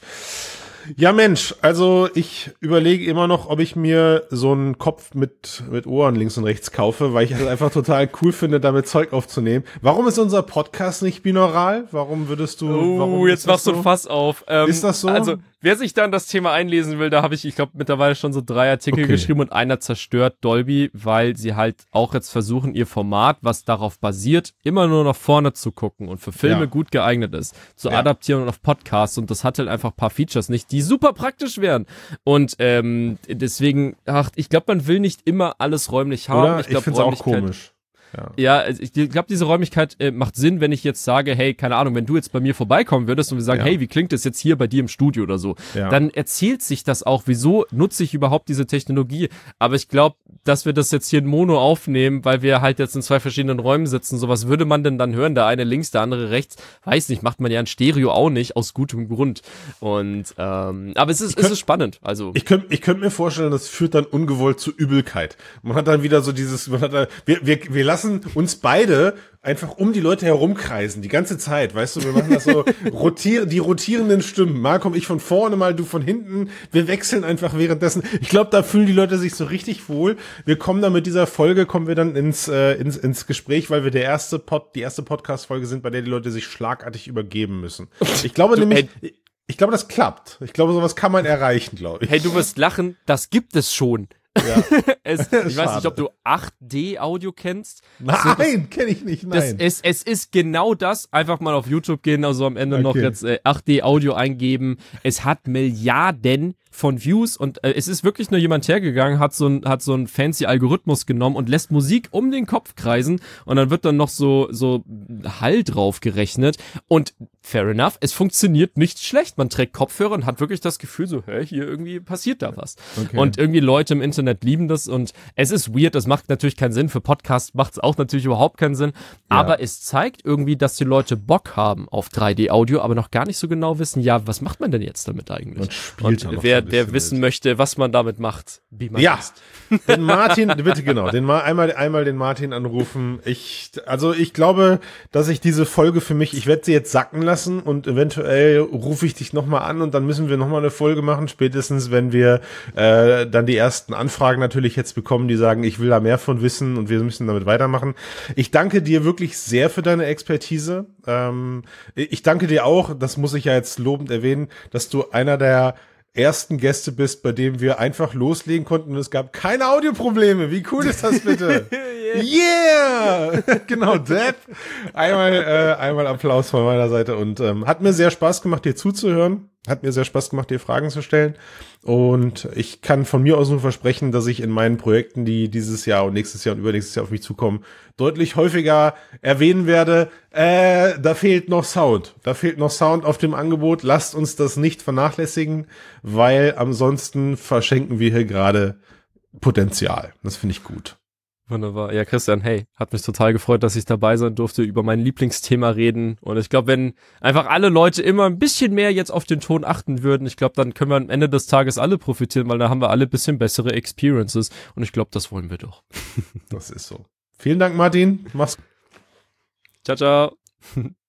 Ja, Mensch, also ich überlege immer noch, ob ich mir so einen Kopf mit, mit Ohren links und rechts kaufe, weil ich es einfach total cool finde, damit Zeug aufzunehmen. Warum ist unser Podcast nicht binaural? Warum würdest du, Oh, warum jetzt machst du so? ein Fass auf. Ähm, Ist das so? Also, wer sich da in das Thema einlesen will, da habe ich, ich glaube, mittlerweile schon so drei Artikel Okay. geschrieben und einer zerstört Dolby, weil sie halt auch jetzt versuchen, ihr Format, was darauf basiert, immer nur nach vorne zu gucken und für Filme Ja. gut geeignet ist, zu Ja. adaptieren und auf Podcasts. Und das hat halt einfach ein paar Features nicht, die super praktisch wären. Und ähm, deswegen, ach, ich glaube, man will nicht immer alles räumlich haben. Oder? Ich, glaub, finde es auch komisch. Ja. ja, also ich glaube, diese Räumlichkeit äh, macht Sinn, wenn ich jetzt sage, hey, keine Ahnung, wenn du jetzt bei mir vorbeikommen würdest und wir sagen, Ja. hey, wie klingt das jetzt hier bei dir im Studio oder so, Ja. dann erzählt sich das auch, wieso nutze ich überhaupt diese Technologie. Aber ich glaube, dass wir das jetzt hier in Mono aufnehmen, weil wir halt jetzt in zwei verschiedenen Räumen sitzen, so was würde man denn dann hören? Der eine links, der andere rechts, weiß nicht, macht man ja in Stereo auch nicht, aus gutem Grund. Und, ähm, aber es ist, es ist spannend, also. Ich könnte ich könnt mir vorstellen, das führt dann ungewollt zu Übelkeit. Man hat dann wieder so dieses, man hat dann, wir, wir, wir lassen uns beide einfach um die Leute herumkreisen, die ganze Zeit, weißt du, wir machen das so, [laughs] rotier, die rotierenden Stimmen, mal komme ich von vorne, mal du von hinten, wir wechseln einfach währenddessen. Ich glaube, da fühlen die Leute sich so richtig wohl. Wir kommen dann mit dieser Folge, kommen wir dann ins, äh, ins, ins Gespräch, weil wir der erste Pod, die erste Podcast-Folge sind, bei der die Leute sich schlagartig übergeben müssen. Ich glaube nämlich, ich glaube, das klappt. Ich glaube, sowas kann man erreichen, glaube ich. Hey, du wirst lachen, das gibt es schon. Ja. [laughs] es, ich weiß nicht, ob du 8D-Audio kennst. Nein, kenne ich nicht, Das, nein. es, es ist genau das. Einfach mal auf YouTube gehen, also am Ende noch Okay. jetzt äh, 8D-Audio eingeben. Es hat Milliarden von Views und äh, es ist wirklich nur jemand hergegangen, hat so ein, hat so ein fancy Algorithmus genommen und lässt Musik um den Kopf kreisen und dann wird dann noch so, so Hall drauf gerechnet und fair enough, es funktioniert nicht schlecht. Man trägt Kopfhörer und hat wirklich das Gefühl so, hä, hier irgendwie passiert da was. Okay. Und irgendwie Leute im Internet lieben das und es ist weird, das macht natürlich keinen Sinn. Für Podcasts macht es auch natürlich überhaupt keinen Sinn. Aber es zeigt irgendwie, dass die Leute Bock haben auf 3D-Audio, aber noch gar nicht so genau wissen, ja, was macht man denn jetzt damit eigentlich? Da noch wer wer wissen möchte, was man damit macht, wie man ja. ist. [laughs] Den Martin, [laughs] bitte genau, den einmal, einmal den Martin anrufen. Ich, also ich glaube, dass ich diese Folge für mich, ich werde sie jetzt sacken lassen und eventuell rufe ich dich nochmal an und dann müssen wir nochmal eine Folge machen, spätestens wenn wir äh, dann die ersten Anfragen natürlich jetzt bekommen, die sagen, ich will da mehr von wissen und wir müssen damit weitermachen. Ich danke dir wirklich sehr für deine Expertise. Ähm, ich danke dir auch, das muss ich ja jetzt lobend erwähnen, dass du einer der ersten Gäste bist, bei dem wir einfach loslegen konnten und es gab keine Audioprobleme. Wie cool ist das bitte? [laughs] yeah! [laughs] genau, Depp. Einmal, äh, einmal Applaus von meiner Seite und ähm, hat mir sehr Spaß gemacht, dir zuzuhören. Hat mir sehr Spaß gemacht, dir Fragen zu stellen. Und ich kann von mir aus nur versprechen, dass ich in meinen Projekten, die dieses Jahr und nächstes Jahr und übernächstes Jahr auf mich zukommen, deutlich häufiger erwähnen werde, äh, da fehlt noch Sound. Da fehlt noch Sound auf dem Angebot. Lasst uns das nicht vernachlässigen, weil ansonsten verschenken wir hier gerade Potenzial. Das finde ich gut. Wunderbar. Ja, Christian, hey, hat mich total gefreut, dass ich dabei sein durfte, über mein Lieblingsthema reden. Und ich glaube, wenn einfach alle Leute immer ein bisschen mehr jetzt auf den Ton achten würden, ich glaube, dann können wir am Ende des Tages alle profitieren, weil da haben wir alle ein bisschen bessere Experiences. Und ich glaube, das wollen wir doch. das ist so. Vielen Dank, Martin. Mach's. Ciao, ciao. [laughs]